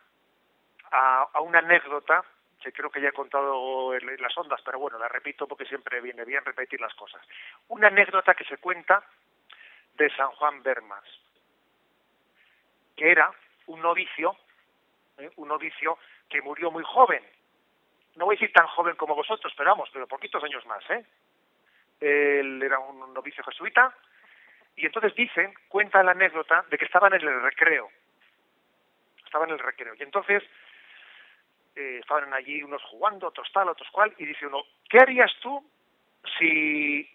a, a una anécdota que creo que ya he contado en las ondas, pero bueno, la repito porque siempre viene bien repetir las cosas. Una anécdota que se cuenta de San Juan Bermas, que era un novicio, ¿eh? un novicio que murió muy joven. No voy a decir tan joven como vosotros, pero vamos, pero poquitos años más, ¿eh? Él era un novicio jesuita, y entonces dicen, cuenta la anécdota de que estaban en el recreo. Estaban en el recreo. Y entonces eh, estaban allí unos jugando, otros tal, otros cual, y dice uno, ¿qué harías tú si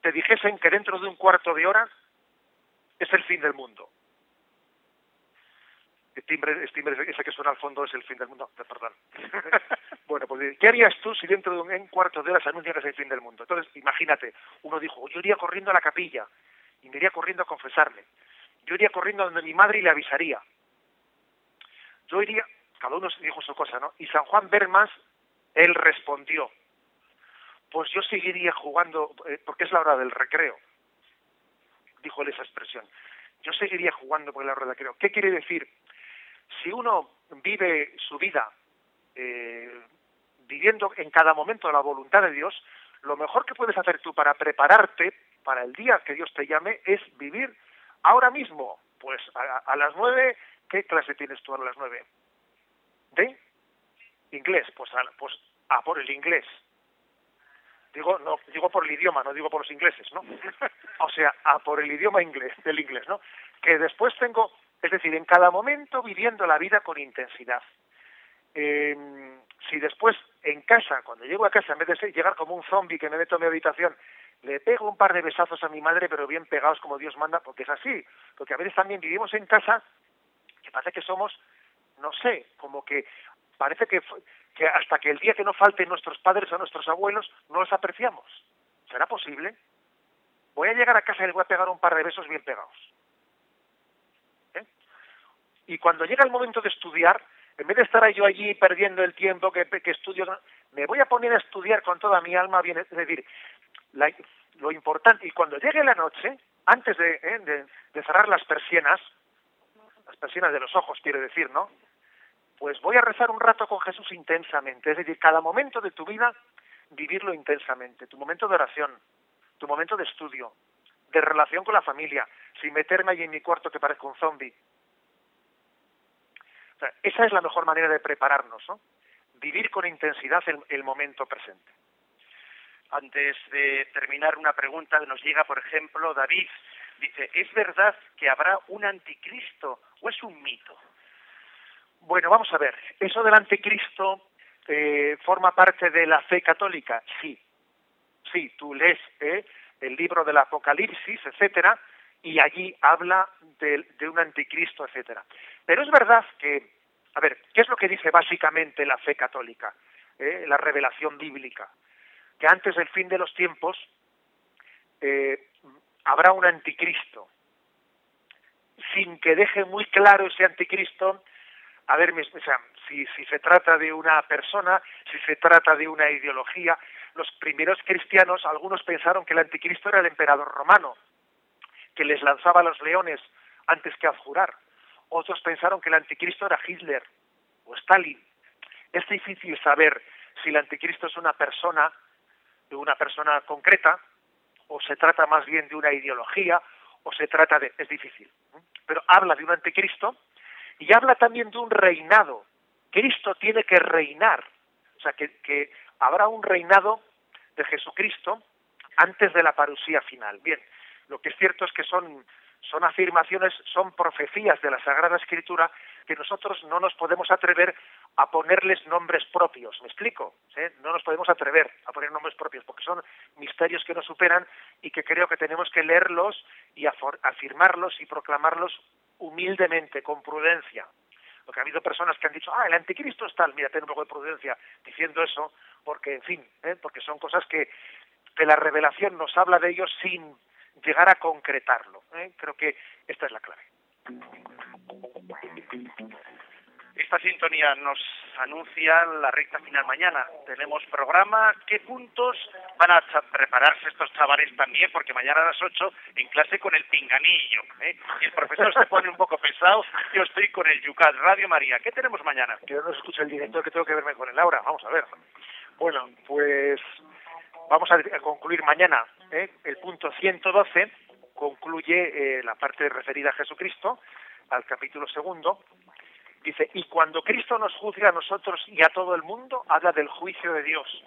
te dijesen que dentro de un cuarto de hora es el fin del mundo? El timbre, el timbre ese que suena al fondo es el fin del mundo, perdón. bueno, pues ¿qué harías tú si dentro de un, cuarto de hora se anuncia que es el fin del mundo? Entonces, imagínate, uno dijo, yo iría corriendo a la capilla y me iría corriendo a confesarle. Yo iría corriendo donde mi madre y le avisaría. Yo iría, cada uno dijo su cosa, ¿no? Y San Juan Bermas, él respondió, pues yo seguiría jugando, eh, porque es la hora del recreo, dijo él esa expresión, yo seguiría jugando es la hora del recreo. ¿Qué quiere decir? Si uno vive su vida eh, viviendo en cada momento la voluntad de Dios, lo mejor que puedes hacer tú para prepararte para el día que Dios te llame es vivir ahora mismo. Pues a, a las nueve, ¿qué clase tienes tú a las nueve? De inglés, pues a, pues a por el inglés. Digo, no, digo por el idioma, no digo por los ingleses, ¿no? o sea, a por el idioma inglés, del inglés, ¿no? Que después tengo, es decir, en cada momento viviendo la vida con intensidad. Eh, si después en casa, cuando llego a casa, en vez de llegar como un zombie que me meto en mi habitación, le pego un par de besazos a mi madre, pero bien pegados como Dios manda, porque es así. Porque a veces también vivimos en casa que parece que somos no sé, como que parece que, que hasta que el día que no falten nuestros padres o nuestros abuelos no los apreciamos. ¿Será posible? Voy a llegar a casa y le voy a pegar un par de besos bien pegados. ¿Eh? Y cuando llega el momento de estudiar, en vez de estar yo allí perdiendo el tiempo que, que estudio, me voy a poner a estudiar con toda mi alma, bien, es decir, lo importante, y cuando llegue la noche, antes eh, de, de, cerrar las persianas, las persianas de los ojos, quiero decir, ¿no? Pues voy a rezar un rato con Jesús intensamente, es decir, cada momento de tu vida, vivirlo intensamente, tu momento de oración, tu momento de estudio, de relación con la familia, sin meterme ahí en mi cuarto que parezca un zombie. esa es la mejor manera de prepararnos, ¿no? Vivir con intensidad el momento presente. Antes de terminar, una pregunta nos llega, por ejemplo, David. Dice, ¿es verdad que habrá un anticristo o es un mito? Bueno, vamos a ver. ¿Eso del anticristo eh, forma parte de la fe católica? Sí. Sí, tú lees eh, el libro del Apocalipsis, etcétera, y allí habla de, un anticristo, etcétera. Pero es verdad que, a ver, ¿qué es lo que dice básicamente la fe católica? Eh, la revelación bíblica que antes del fin de los tiempos eh, habrá un anticristo, sin que deje muy claro ese anticristo, a ver, o sea, si, si se trata de una persona, si se trata de una ideología, los primeros cristianos, algunos pensaron que el anticristo era el emperador romano, que les lanzaba los leones antes que adjurar. Otros pensaron que el anticristo era Hitler o Stalin. Es difícil saber si el anticristo es una persona de una persona concreta, o se trata más bien de una ideología, o se trata de... es difícil. Pero habla de un anticristo y habla también de un reinado. Cristo tiene que reinar. O sea, que, que habrá un reinado de Jesucristo antes de la parusía final. Bien, lo que es cierto es que son, son afirmaciones, son profecías de la Sagrada Escritura que nosotros no nos podemos atrever a ponerles nombres propios. ¿Me explico? No nos podemos atrever a poner nombres propios porque son misterios que nos superan y que creo que tenemos que leerlos y afirmarlos y proclamarlos humildemente, con prudencia. Porque ha habido personas que han dicho, ah, el anticristo es tal, mira, ten un poco de prudencia diciendo eso, porque, en fin, ¿eh? porque son cosas que, que la revelación nos habla de ellos sin llegar a concretarlo. ¿eh? Creo que esta es la clave. Esta sintonía nos anuncia la recta final mañana. Tenemos programa. ¿Qué puntos van a prepararse estos chavales también? Porque mañana a las 8 en clase con el pinganillo. ¿eh? Y el profesor se pone un poco pesado. Yo estoy con el Yucat Radio María. ¿Qué tenemos mañana? Que no escucha el director que tengo que verme con el Laura. Vamos a ver. Bueno, pues vamos a concluir mañana. ¿eh? El punto 112 concluye eh, la parte referida a Jesucristo, al capítulo segundo, dice, y cuando Cristo nos juzgue a nosotros y a todo el mundo, habla del juicio de Dios.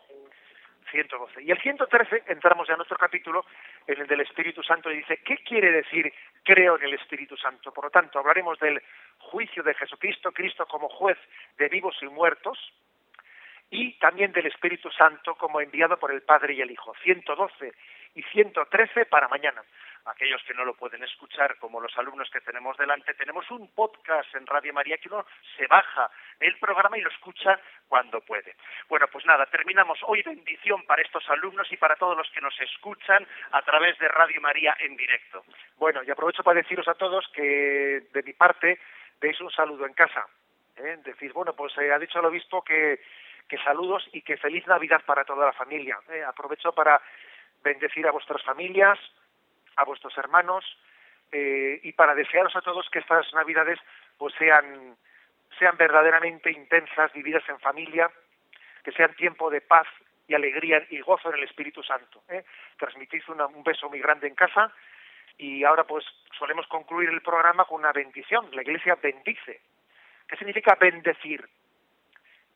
112. Y el 113, entramos ya en nuestro capítulo, en el del Espíritu Santo, y dice, ¿qué quiere decir creo en el Espíritu Santo? Por lo tanto, hablaremos del juicio de Jesucristo, Cristo como juez de vivos y muertos, y también del Espíritu Santo como enviado por el Padre y el Hijo. 112 y 113 para mañana aquellos que no lo pueden escuchar, como los alumnos que tenemos delante, tenemos un podcast en Radio María que uno se baja el programa y lo escucha cuando puede. Bueno, pues nada, terminamos hoy bendición para estos alumnos y para todos los que nos escuchan a través de Radio María en directo. Bueno, y aprovecho para deciros a todos que de mi parte deis un saludo en casa. ¿eh? Decís, bueno, pues eh, ha dicho el obispo que, que saludos y que feliz Navidad para toda la familia. ¿eh? Aprovecho para bendecir a vuestras familias, a vuestros hermanos eh, y para desearos a todos que estas Navidades pues sean, sean verdaderamente intensas, vividas en familia, que sean tiempo de paz y alegría y gozo en el Espíritu Santo. ¿eh? Transmitid un beso muy grande en casa y ahora pues solemos concluir el programa con una bendición. La Iglesia bendice. ¿Qué significa bendecir?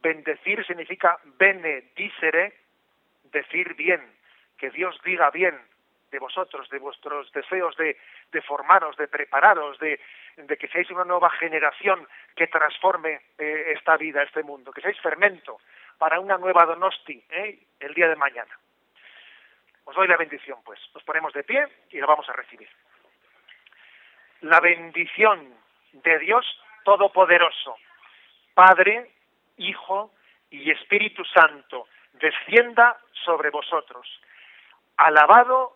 Bendecir significa benedicere, decir bien, que Dios diga bien, de vosotros, de vuestros deseos de, formaros, de prepararos, de, de, que seáis una nueva generación que transforme eh, esta vida, este mundo, que seáis fermento para una nueva Donosti eh, el día de mañana. Os doy la bendición, pues. Nos ponemos de pie y la vamos a recibir. La bendición de Dios Todopoderoso, Padre, Hijo y Espíritu Santo, descienda sobre vosotros. Alabado